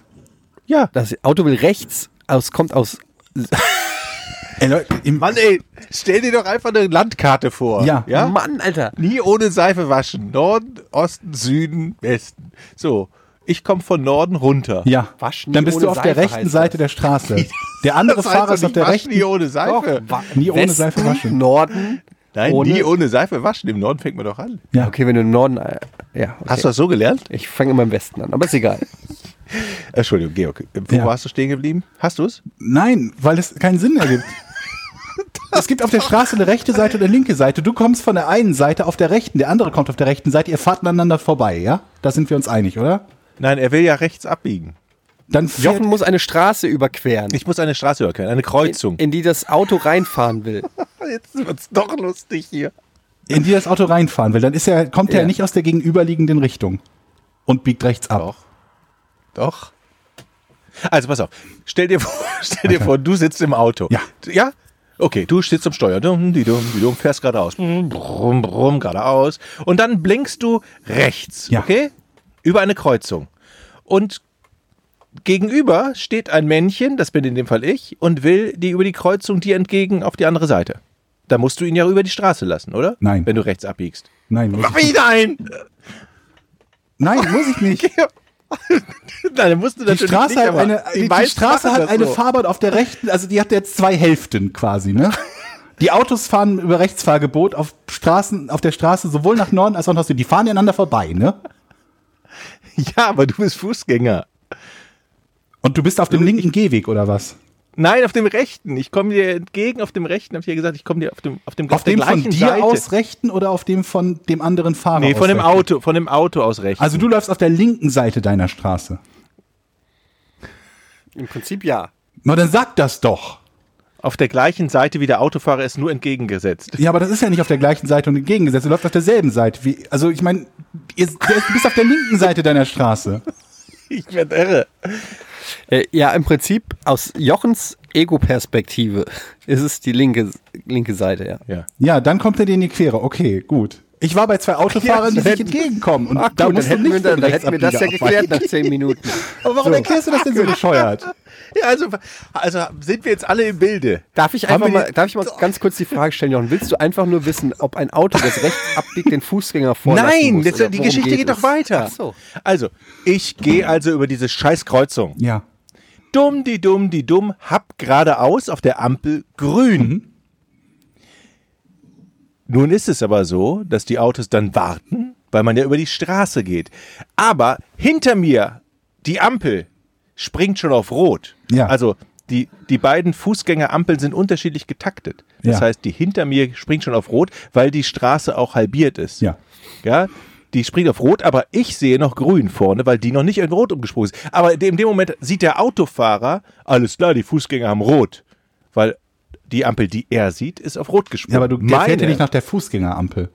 Ja. Das Auto will rechts, aus, kommt aus. Ey, Leute, im, Mann, ey, stell dir doch einfach eine Landkarte vor. Ja. ja? Mann, Alter. Nie ohne Seife waschen. Norden, Osten, Süden, Westen. So, ich komme von Norden runter. ja, Waschen dann nie bist du ohne auf der Seife rechten heißt Seite der Straße. [laughs] Der andere Das heißt Fahrer doch ist auf der rechten. Nie ohne Seife. wa- Nie ohne Westen, Seife waschen. Norden. Nein, ohne- nie ohne Seife waschen. Im Norden fängt man doch an. Ja. Okay, wenn du im Norden. Äh, ja, okay. Hast du das so gelernt? Ich fange immer im Westen an, aber ist egal. [laughs] Entschuldigung, Georg. Wo Ja. warst du stehen geblieben? Hast du es? Nein, weil es keinen Sinn ergibt. Es gibt auf der Straße eine rechte Seite und eine linke Seite. Du kommst von der einen Seite auf der rechten, der andere kommt auf der rechten Seite. Ihr fahrt aneinander vorbei, ja? Da sind wir uns einig, oder? Nein, er will ja rechts abbiegen. Dann Jochen muss eine Straße überqueren, Ich muss eine Straße überqueren, eine Kreuzung. in die das Auto reinfahren will. [laughs] Jetzt wird's doch lustig hier. in die das Auto reinfahren will, dann ist er, kommt er Ja. nicht aus der gegenüberliegenden Richtung und biegt rechts ab. Doch. Doch. Also pass auf. Stell dir vor, [laughs] stell dir vor du sitzt im Auto. Ja. Ja? Okay, du sitzt am Steuer. Dumm, die dumm, die dumm, fährst geradeaus. Brumm, brumm, geradeaus. Und dann blinkst du rechts. Ja. Okay? Über eine Kreuzung. Und gegenüber steht ein Männchen, das bin in dem Fall ich, und will dir über die Kreuzung dir entgegen auf die andere Seite. Da musst du ihn ja über die Straße lassen, oder? Nein. Wenn du rechts abbiegst. Nein, muss ich, Wie nein? nein, muss ich nicht. [laughs] [laughs] Nein, dann musst du Die natürlich Straße, nicht, hat eine, die, die Straße hat eine so. Fahrbahn auf der rechten, also die hat jetzt zwei Hälften quasi, ne? [laughs] Die Autos fahren über Rechtsfahrgebot auf Straßen, auf der Straße sowohl nach Norden als auch nach Süden. Die fahren aneinander vorbei, ne? [laughs] Ja, aber du bist Fußgänger. Und du bist auf dem linken Gehweg oder was? Nein, auf dem rechten. Ich komme dir entgegen auf dem rechten. Hab ich ja gesagt, ich komme dir auf dem auf dem Auf der dem von gleichen dir Seite. aus rechten oder auf dem von dem anderen Fahrer Nee, aus von dem rechten? Auto, von dem Auto aus rechts. Also du läufst auf der linken Seite deiner Straße. Im Prinzip ja. Na, dann sag das doch. auf der gleichen Seite wie der Autofahrer ist nur entgegengesetzt. Ja, aber das ist ja nicht auf der gleichen Seite und entgegengesetzt. Du läufst auf derselben Seite. Wie, also ich meine, du bist auf der linken Seite deiner Straße. [laughs] Ich werde irre. Äh, ja, im Prinzip aus Jochens Ego-Perspektive ist es die linke, linke Seite, ja. Ja. Ja, dann kommt er dir in die Quere. Okay, gut. Ich war bei zwei Autofahrern, die Ja, sich dann- entgegenkommen. Und Ach da gut, musst du hätten, wir, nicht dann, dann hätten wir das ja geklärt nach zehn Minuten. Aber warum erklärst du das denn so [laughs] bescheuert? [laughs] Ja, also, also sind wir jetzt alle im Bilde. Darf ich einfach mal, darf ich mal ganz kurz die Frage stellen, Jochen? Willst du einfach nur wissen, ob ein Auto, das rechts [laughs] abbiegt, den Fußgänger vorlassen Nein, muss? das, die Geschichte geht, doch weiter. Ach so. Also, ich gehe also über diese scheiß Kreuzung. Ja. Dumm, die dumm, die dumm, hab geradeaus auf der Ampel grün. Nun ist es aber so, dass die Autos dann warten, weil man ja über die Straße geht. Aber hinter mir, die Ampel, springt schon auf Rot. Ja. Also die, die beiden Fußgängerampeln sind unterschiedlich getaktet. Das Ja. heißt, die hinter mir springt schon auf Rot, weil die Straße auch halbiert ist. Ja. Ja, die springt auf Rot, aber ich sehe noch grün vorne, weil die noch nicht in Rot umgesprungen ist. Aber in dem Moment sieht der Autofahrer, alles klar, die Fußgänger haben Rot. Weil die Ampel, die er sieht, ist auf Rot gesprungen. Ja, aber du der fährt ja Meine- nicht nach der Fußgängerampel.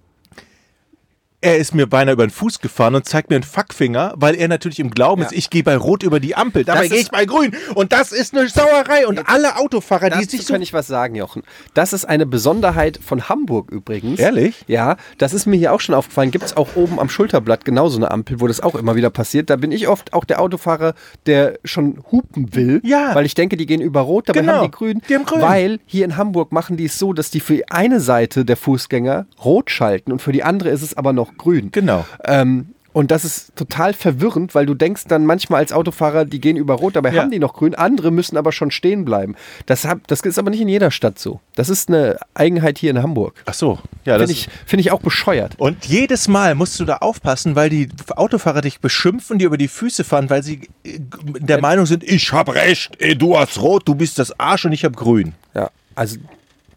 Er ist mir beinahe über den Fuß gefahren und zeigt mir einen Fackfinger, weil er natürlich im Glauben ist, ich gehe bei Rot über die Ampel. Dabei gehe ich bei Grün. Und das ist eine Sauerei. Und alle Autofahrer, die sich so. kann ich was sagen, Jochen. Das ist eine Besonderheit von Hamburg übrigens. Ehrlich? Ja, das ist mir hier auch schon aufgefallen. Gibt es auch oben am Schulterblatt genauso eine Ampel, wo das auch immer wieder passiert. Da bin ich oft auch der Autofahrer, der schon hupen will, Ja. weil ich denke, die gehen über Rot, dabei Genau. haben die grün. Die haben grün. Weil hier in Hamburg machen die es so, dass die für eine Seite der Fußgänger rot schalten und für die andere ist es aber noch grün. Genau. Ähm, und das ist total verwirrend, weil du denkst dann manchmal als Autofahrer, die gehen über Rot, dabei Ja. haben die noch grün. Andere müssen aber schon stehen bleiben. Das, hab, das ist aber nicht in jeder Stadt so. Das ist eine Eigenheit hier in Hamburg. Ach so. Ja, das Finde ich, find ich auch bescheuert. Und jedes Mal musst du da aufpassen, weil die Autofahrer dich beschimpfen, dir über die Füße fahren, weil sie äh, der Meinung sind, ich hab recht, ey, du hast rot, du bist das Arsch und ich hab grün. Ja, also,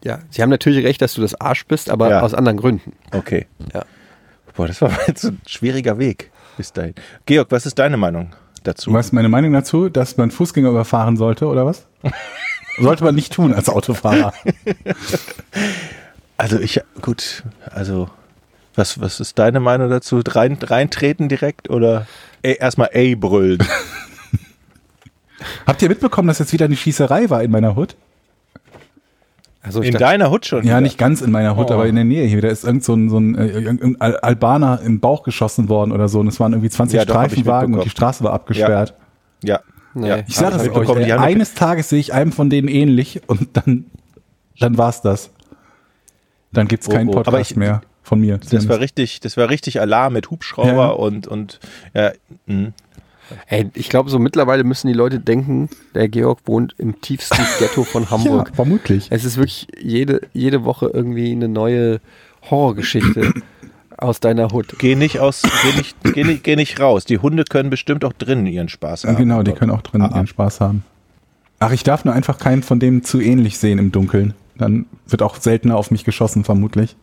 ja, sie haben natürlich recht, dass du das Arsch bist, aber Ja. aus anderen Gründen. Okay. Ja. Boah, das war [laughs] jetzt ein schwieriger Weg bis dahin. Georg, was ist deine Meinung dazu? Was ist meine Meinung dazu, dass man Fußgänger überfahren sollte, oder was? [laughs] sollte man nicht tun als Autofahrer. [laughs] Also ich, gut, also was, was ist deine Meinung dazu? Rein, reintreten direkt oder erstmal ey brüllen? Habt ihr mitbekommen, dass jetzt wieder eine Schießerei war in meiner Hut? Also In dachte, deiner Hut schon? Ja, wieder? nicht ganz in meiner Hut, Oh. aber in der Nähe hier. Da ist irgend so ein, so ein äh, irgendein Al- Albaner im Bauch geschossen worden oder so. Und es waren irgendwie 20 Ja, Streifenwagen und die Straße war abgesperrt. Ja. Nee. ja. Ich sage das euch, ey, eines Tages sehe ich einem von denen ähnlich und dann, dann war's das. Dann gibt's Oh, keinen oh. Podcast Aber ich- mehr von mir. Das war richtig, das war richtig Alarm mit Hubschrauber Ja. und und ja, mh. Ey, ich glaube, so mittlerweile müssen die Leute denken, der Georg wohnt im tiefsten [laughs] Ghetto von Hamburg. ja, vermutlich. Es ist wirklich jede, jede Woche irgendwie eine neue Horrorgeschichte [clears throat] aus deiner Hut. geh nicht aus, geh nicht, geh nicht, geh nicht raus. Die Hunde können bestimmt auch drinnen ihren Spaß haben. Genau, die können auch drin Ah, ah. ihren Spaß haben. Ach, ich darf nur einfach keinen von denen zu ähnlich sehen im Dunkeln. Dann wird auch seltener auf mich geschossen, vermutlich.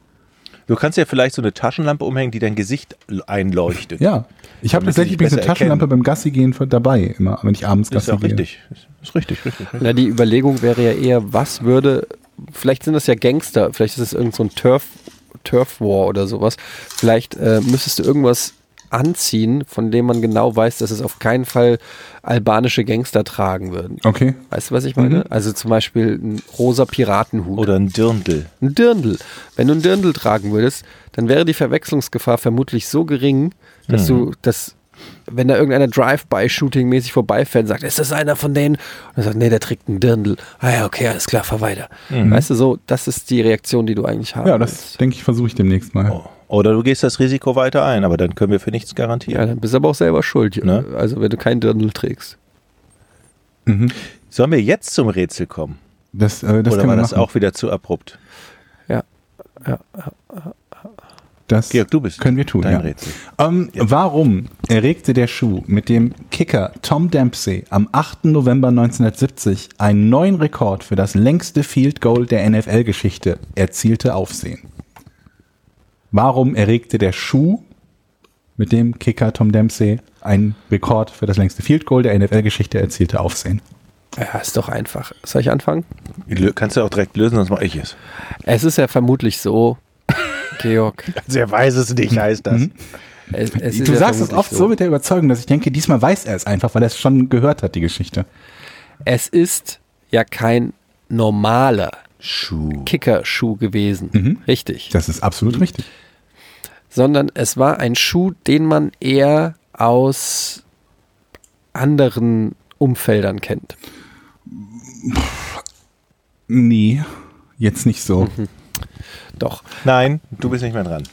Du kannst ja vielleicht so eine Taschenlampe umhängen, die dein Gesicht einleuchtet. Ja. Ich habe tatsächlich eine besser Taschenlampe erkennen. beim Gassi gehen für- dabei, immer, wenn ich abends ist Gassi auch gehe. richtig. Ist richtig, richtig. richtig. Na, die Überlegung wäre ja eher, was würde, vielleicht sind das ja Gangster, vielleicht ist es irgend so ein Turf, Turf War oder sowas. Vielleicht äh, müsstest du irgendwas anziehen, von dem man genau weiß, dass es auf keinen Fall albanische Gangster tragen würden. Okay. Weißt du, was ich meine? Also zum Beispiel ein rosa Piratenhut. Oder ein Dirndl. ein Dirndl. Wenn du ein Dirndl tragen würdest, dann wäre die Verwechslungsgefahr vermutlich so gering, dass du das, wenn da irgendeiner Drive-by-Shooting-mäßig vorbeifährt und sagt, ist das einer von denen? Und er sagt, nee, der trägt ein Dirndl. Ah ja, okay, alles klar, fahr weiter. Weißt du, so, das ist die Reaktion, die du eigentlich haben Ja, das denke ich, versuche ich demnächst mal. Oh. Oder du gehst das Risiko weiter ein, aber dann können wir für nichts garantieren. Ja, dann bist du aber auch selber schuld. Ne? Also, wenn du kein Dirndl trägst. Sollen wir jetzt zum Rätsel kommen? Das, äh, das Oder war wir das machen. auch wieder zu abrupt? Ja. Das Georg, du bist können wir tun. dein ja. Rätsel. Ähm, Warum erregte der Schuh mit dem Kicker Tom Dempsey am 8. November 1970 einen neuen Rekord für das längste Field Goal der NFL-Geschichte erzielte Aufsehen? Warum erregte der Schuh mit dem Kicker Tom Dempsey einen Rekord für das längste Field Goal der NFL-Geschichte erzielte Aufsehen? Ja, ist doch einfach. Soll ich anfangen? Kannst du auch direkt lösen, sonst mache ich es. Es ist ja vermutlich so, [laughs] Georg. Also er weiß es nicht, heißt das. Es, es ist du ja sagst es oft so. mit der Überzeugung, dass ich denke, diesmal weiß er es einfach, weil er es schon gehört hat, die Geschichte. Es ist ja kein normaler Schuh. Kickerschuh gewesen. Richtig. Das ist absolut richtig. Sondern es war ein Schuh, den man eher aus anderen Umfeldern kennt. Nee, jetzt nicht so. Doch. Nein, du bist nicht mehr dran.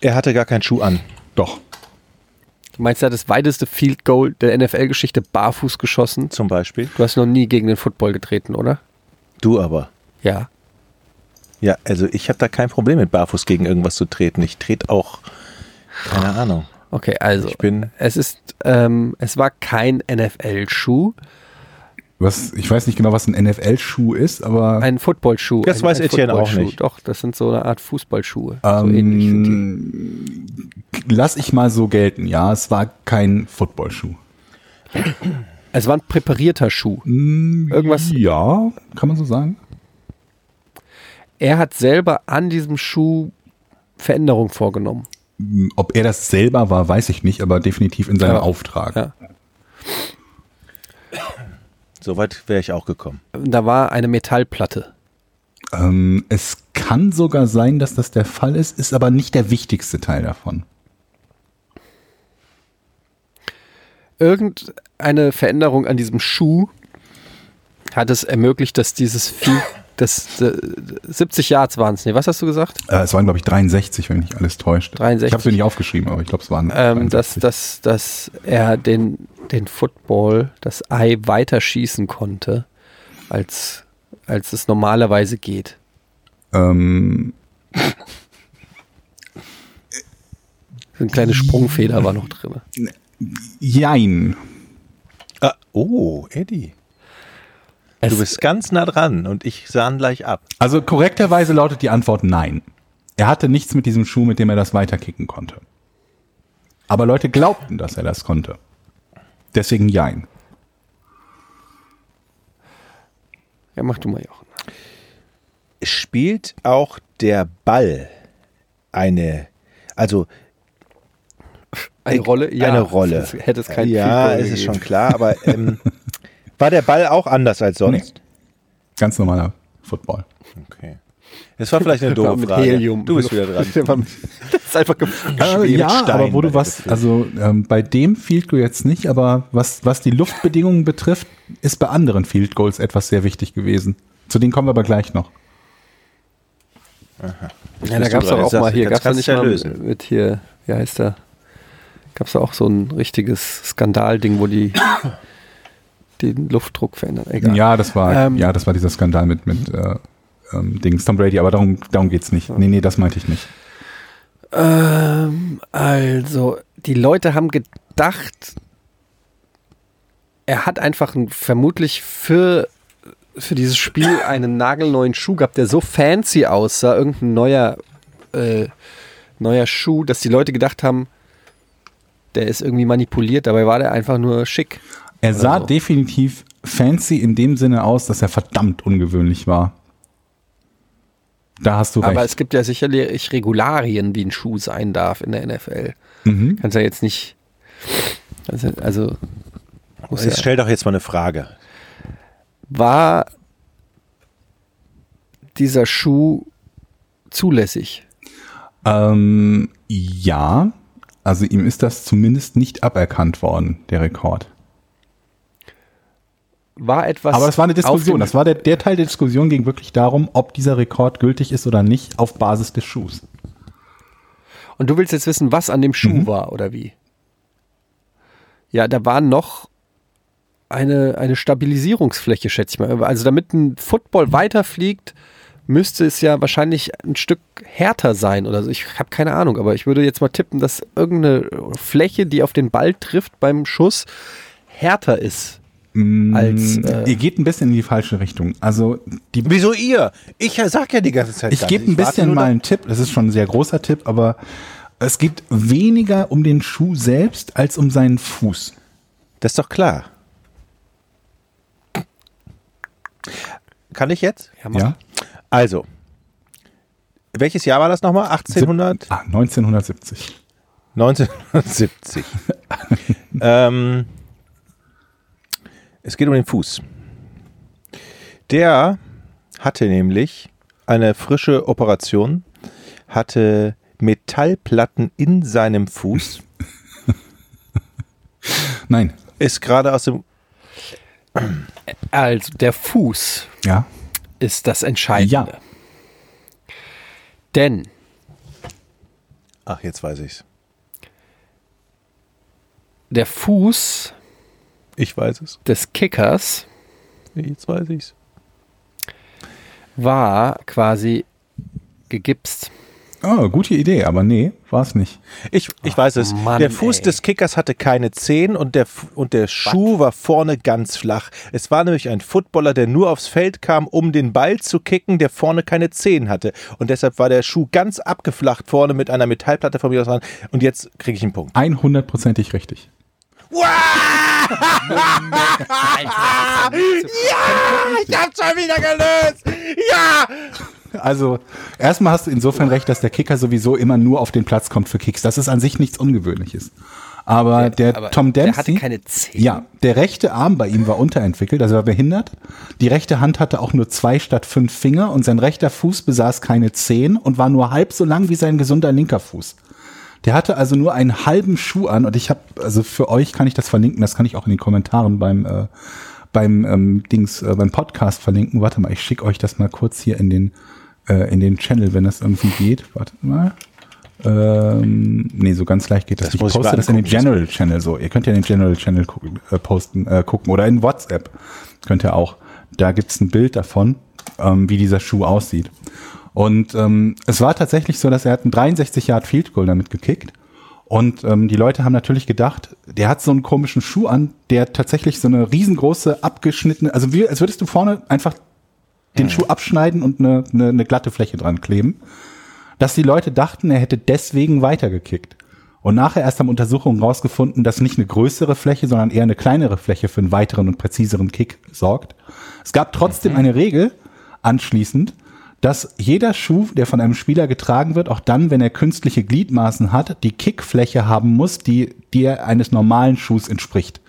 Er hatte gar keinen Schuh an. Doch. Du meinst, er hat das weiteste Field Goal der NFL-Geschichte barfuß geschossen? Zum Beispiel. Du hast noch nie gegen den Football getreten, oder? Du aber. Ja. Ja, also ich habe da kein Problem mit barfuß gegen irgendwas zu treten. Ich trete auch, keine Ahnung. Okay, also. Ich bin- Es ist, ähm, es war kein NFL-Schuh, Was, ich weiß nicht genau, was ein NFL-Schuh ist, aber ein Footballschuh. Das ein, weiß ein Etienne auch nicht. Doch, das sind so eine Art Fußballschuhe. so ähm, die. lass ich mal so gelten. Ja, es war kein Footballschuh. [clears throat] Es war ein präparierter Schuh. Irgendwas. Ja, kann man so sagen. Er hat selber an diesem Schuh Veränderungen vorgenommen. Ob er das selber war, weiß ich nicht, aber definitiv in seinem Ja. Auftrag. Ja. Soweit wäre ich auch gekommen. Da war eine Metallplatte. Ähm, es kann sogar sein, dass das der Fall ist, ist aber nicht der wichtigste Teil davon. Irgendeine Veränderung an diesem Schuh hat es ermöglicht, dass dieses Vieh, das äh, 70 Yards waren es. Nee, was hast du gesagt? Äh, es waren, glaube ich, 63, wenn mich nicht alles täuscht. 63. Ich habe es nicht aufgeschrieben, aber ich glaube, es waren Ähm, dass, 63. dass, dass er den, den Football, das Ei weiter schießen konnte, als, als es normalerweise geht. ähm, eine kleine Sprungfeder war noch drin. Jein. Ah, oh, Eddie. Es, Du bist ganz nah dran und ich sah ihn gleich ab. Also korrekterweise lautet die Antwort nein. Er hatte nichts mit diesem Schuh, mit dem er das weiterkicken konnte. Aber Leute glaubten, dass er das konnte. Deswegen jein. ja, mach du mal, Jochen. Spielt auch der Ball eine, also Eine Rolle? eine Rolle. sonst Hätte es kein ja, Field Goal ist es schon gegeben. klar, aber ähm, [laughs] war der Ball auch anders als sonst? Ganz normaler Football. Okay. Das war vielleicht eine [laughs] doofe mit Frage. Helium. Du bist wieder dran. [laughs] Das ist einfach. Äh, ja, Stein aber wo bei du was, also ähm, bei dem Field Goal jetzt nicht, aber was, was die Luftbedingungen betrifft, ist bei anderen Field Goals etwas sehr wichtig gewesen. Zu denen kommen wir aber gleich noch. Ja, bist da gab es auch sagst mal hier, gab es nicht ja mal lösen. mit hier, wie heißt der? Gab es auch so ein richtiges Skandalding, wo die [coughs] den Luftdruck verändern? Egal. Ja, das war, Ähm, ja, das war dieser Skandal mit, mit äh, ähm, Dings, Tom Brady, aber darum, darum geht's nicht. Nee, nee, das meinte ich nicht. Ähm, also, die Leute haben gedacht, er hat einfach ein, vermutlich für für dieses Spiel [coughs] einen nagelneuen Schuh gehabt, der so fancy aussah, irgendein neuer, äh, neuer Schuh, dass die Leute gedacht haben, der ist irgendwie manipuliert, dabei war der einfach nur schick. Er sah so. definitiv fancy in dem Sinne aus, dass er verdammt ungewöhnlich war. Da hast du Aber recht. es gibt ja sicherlich Regularien, wie ein Schuh sein darf in der NFL. Mhm. Kannst ja jetzt nicht. Also, also muss Jetzt ja, stell doch jetzt mal eine Frage. war dieser Schuh zulässig? Ähm, ja, also ihm ist das zumindest nicht aberkannt worden, der Rekord. War etwas. Aber das war eine Diskussion. Das war der, der Teil der Diskussion ging wirklich darum, ob dieser Rekord gültig ist oder nicht, auf Basis des Schuhs. Und du willst jetzt wissen, was an dem Schuh Mhm. war oder wie? Ja, da war noch eine, eine Stabilisierungsfläche, schätze ich mal. Also damit ein Football weiterfliegt, müsste es ja wahrscheinlich ein Stück härter sein oder so. Ich habe keine Ahnung, aber ich würde jetzt mal tippen, dass irgendeine Fläche, die auf den Ball trifft beim Schuss, härter ist. Als, äh, Ihr geht ein bisschen in die falsche Richtung. Also die, Wieso ihr? Ich sag ja die ganze Zeit. ich gebe ein bisschen mal einen Tipp. Das ist schon ein sehr großer Tipp, aber es geht weniger um den Schuh selbst als um seinen Fuß. Das ist doch klar. Kann ich jetzt? mach. Ja? Also, welches Jahr war das nochmal? 1800? Ah, 1970. 1970. [laughs] ähm, es geht um den Fuß. Der hatte nämlich eine frische Operation, hatte Metallplatten in seinem Fuß, Nein. ist gerade aus dem. Also der Fuß Ja. Ist das Entscheidende. Ja. Denn Ach, jetzt weiß ich's. der Fuß Ich weiß es. des Kickers Jetzt weiß ich's. war quasi gegipst. Oh, gute Idee, aber nee, war es nicht. Ich, ich weiß es. Mann, der Fuß ey. des Kickers hatte keine Zehen und der, und der Schuh war vorne ganz flach. Es war nämlich ein Footballer, der nur aufs Feld kam, um den Ball zu kicken, der vorne keine Zehen hatte. Und deshalb war der Schuh ganz abgeflacht vorne mit einer Metallplatte von mir aus dran. Und jetzt kriege ich einen Punkt. 100%ig richtig. Ich hab's schon wieder gelöst! Ja! Also, erstmal hast du insofern recht, dass der Kicker sowieso immer nur auf den Platz kommt für Kicks. Das ist an sich nichts Ungewöhnliches. Aber der, aber Tom der Dempsey. hatte keine Zehen. Ja, der rechte Arm bei ihm war unterentwickelt, also er war behindert. Die rechte Hand hatte auch nur zwei statt fünf Finger und sein rechter Fuß besaß keine Zehen und war nur halb so lang wie sein gesunder linker Fuß. Der hatte also nur einen halben Schuh an und ich habe, also für euch kann ich das verlinken, das kann ich auch in den Kommentaren beim äh, beim ähm, Dings äh, beim Podcast verlinken. Warte mal, ich schicke euch das mal kurz hier in den äh, in den Channel, wenn das irgendwie geht. Warte mal. Ähm, nee, so ganz leicht geht das, Das nicht. Ich poste das in den. General Channel so. Ihr könnt ja in den General Channel gucken, äh, posten, äh, gucken oder in WhatsApp könnt ihr auch. Da gibt's ein Bild davon, ähm, wie dieser Schuh aussieht. Und ähm, es war tatsächlich so, dass er hat einen 63 Yard Field Goal damit gekickt. Und ähm, die Leute haben natürlich gedacht, der hat so einen komischen Schuh an, der tatsächlich so eine riesengroße abgeschnittene, also wie, als würdest du vorne einfach den Schuh abschneiden und eine, eine, eine glatte Fläche dran kleben, dass die Leute dachten, er hätte deswegen weitergekickt. Und nachher erst haben Untersuchungen rausgefunden, dass nicht eine größere Fläche, sondern eher eine kleinere Fläche für einen weiteren und präziseren Kick sorgt. Es gab trotzdem eine Regel anschließend, dass jeder Schuh, der von einem Spieler getragen wird, auch dann, wenn er künstliche Gliedmaßen hat, die Kickfläche haben muss, die der eines normalen Schuhs entspricht.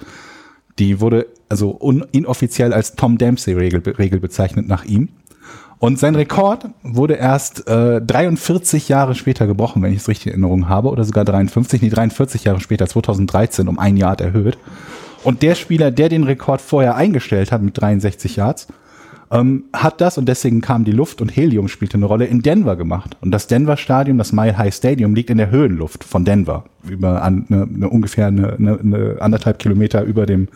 Die wurde also inoffiziell als Tom Dempsey-Regel Regel bezeichnet nach ihm. Und sein Rekord wurde erst äh, 43 Jahre später gebrochen, wenn ich es richtig in Erinnerung habe, oder sogar 53, nee, 43 Jahre später, 2013, um ein Yard erhöht. Und der Spieler, der den Rekord vorher eingestellt hat mit 63 Yards, ähm, hat das, und deswegen kam die Luft und Helium spielte eine Rolle, in Denver gemacht. Und das Denver Stadion, das Mile High Stadium, liegt in der Höhenluft von Denver, über an, eine, eine, ungefähr eine, eine, eine anderthalb Kilometer über dem,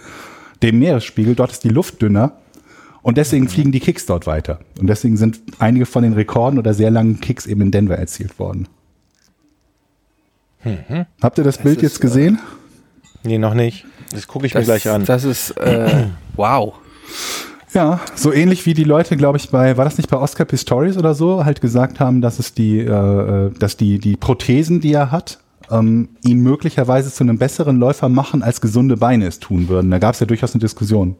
dem Meeresspiegel. Dort ist die Luft dünner. Und deswegen fliegen die Kicks dort weiter. Und deswegen sind einige von den Rekorden oder sehr langen Kicks eben in Denver erzielt worden. Habt ihr das, Bild ist, jetzt gesehen? Nee, noch nicht. Das gucke ich mir Das, gleich an. das ist, äh, [clears throat] wow. Ja, so ähnlich wie die Leute, glaube ich, bei, war das nicht bei Oscar Pistorius oder so, halt gesagt haben, dass es die, äh, dass die, die Prothesen, die er hat, ähm, ihn möglicherweise zu einem besseren Läufer machen, als gesunde Beine es tun würden. Da gab es ja durchaus eine Diskussion,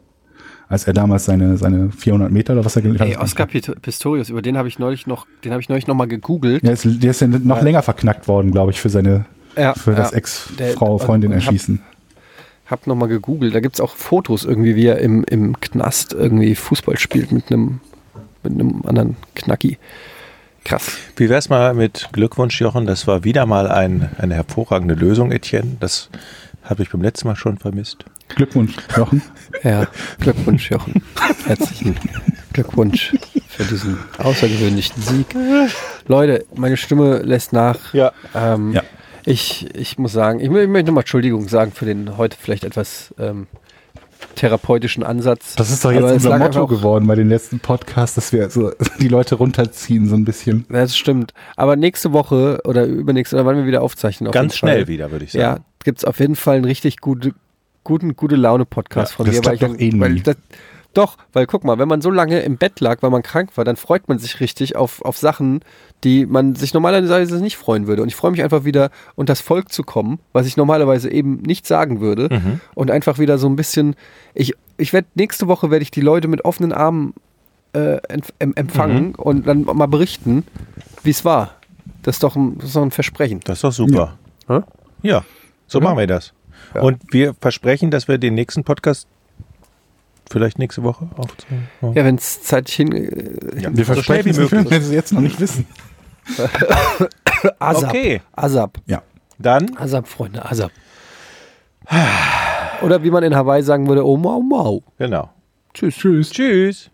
als er damals seine, seine 400 Meter oder was er gelaufen Ey, Oscar Pistorius, über den habe ich neulich noch, den habe ich neulich noch mal gegoogelt. Der ist, der ist ja noch länger verknackt worden, glaube ich, für seine, Ja, für das ja. Ex-Frau, Der- Freundin und hab- erschießen. Hab noch mal gegoogelt. Da gibt's auch Fotos irgendwie, wie er im, im Knast irgendwie Fußball spielt mit einem mit einem anderen Knacki. Krass. Wie wär's mal mit Glückwunsch, Jochen? Das war wieder mal ein, eine hervorragende Lösung, Etienne. Das habe ich beim letzten Mal schon vermisst. Glückwunsch, Jochen. [laughs] Ja, Glückwunsch, Jochen. Herzlichen Glückwunsch für diesen außergewöhnlichen Sieg. Leute, meine Stimme lässt nach. Ja. Ähm, Ja. Ich, ich muss sagen, ich, ich möchte nochmal Entschuldigung sagen für den heute vielleicht etwas ähm, therapeutischen Ansatz. Das ist doch jetzt unser Motto geworden bei den letzten Podcasts, dass wir so die Leute runterziehen, so ein bisschen. Ja, Das stimmt. Aber nächste Woche oder übernächste, oder wann wir wieder aufzeichnen. Auf Ganz jeden Fall. schnell wieder, würde ich Ja, sagen. gibt es auf jeden Fall einen richtig gute, guten, gute Laune-Podcast Ja, von das dir. klappt ich, doch eh weil nie. das, doch, weil guck mal, wenn man so lange im Bett lag, weil man krank war, dann freut man sich richtig auf, auf Sachen, die man sich normalerweise nicht freuen würde. Und ich freue mich einfach wieder, unter das Volk zu kommen, was ich normalerweise eben nicht sagen würde. Mhm. Und einfach wieder so ein bisschen, ich, ich werde, nächste Woche werde ich die Leute mit offenen Armen äh, empf- em- empfangen Mhm. und dann mal berichten, wie es war. Das ist doch ein, das ist doch ein Versprechen. Das ist doch super. Ja. Ja, so Oder? machen wir das. Ja. Und wir versprechen, dass wir den nächsten Podcast vielleicht nächste Woche aufzeichnen. Ja, wenn es zeitlich hin. Äh, Ja, Wir so versprechen es möglich. wenn wir es jetzt noch nicht wissen. [coughs] ASAP. Okay. ASAP. Ja. Dann ASAP, Freunde, ASAP. Oder wie man in Hawaii sagen würde, oh mau mau. Genau. Tschüss. Tschüss. Tschüss.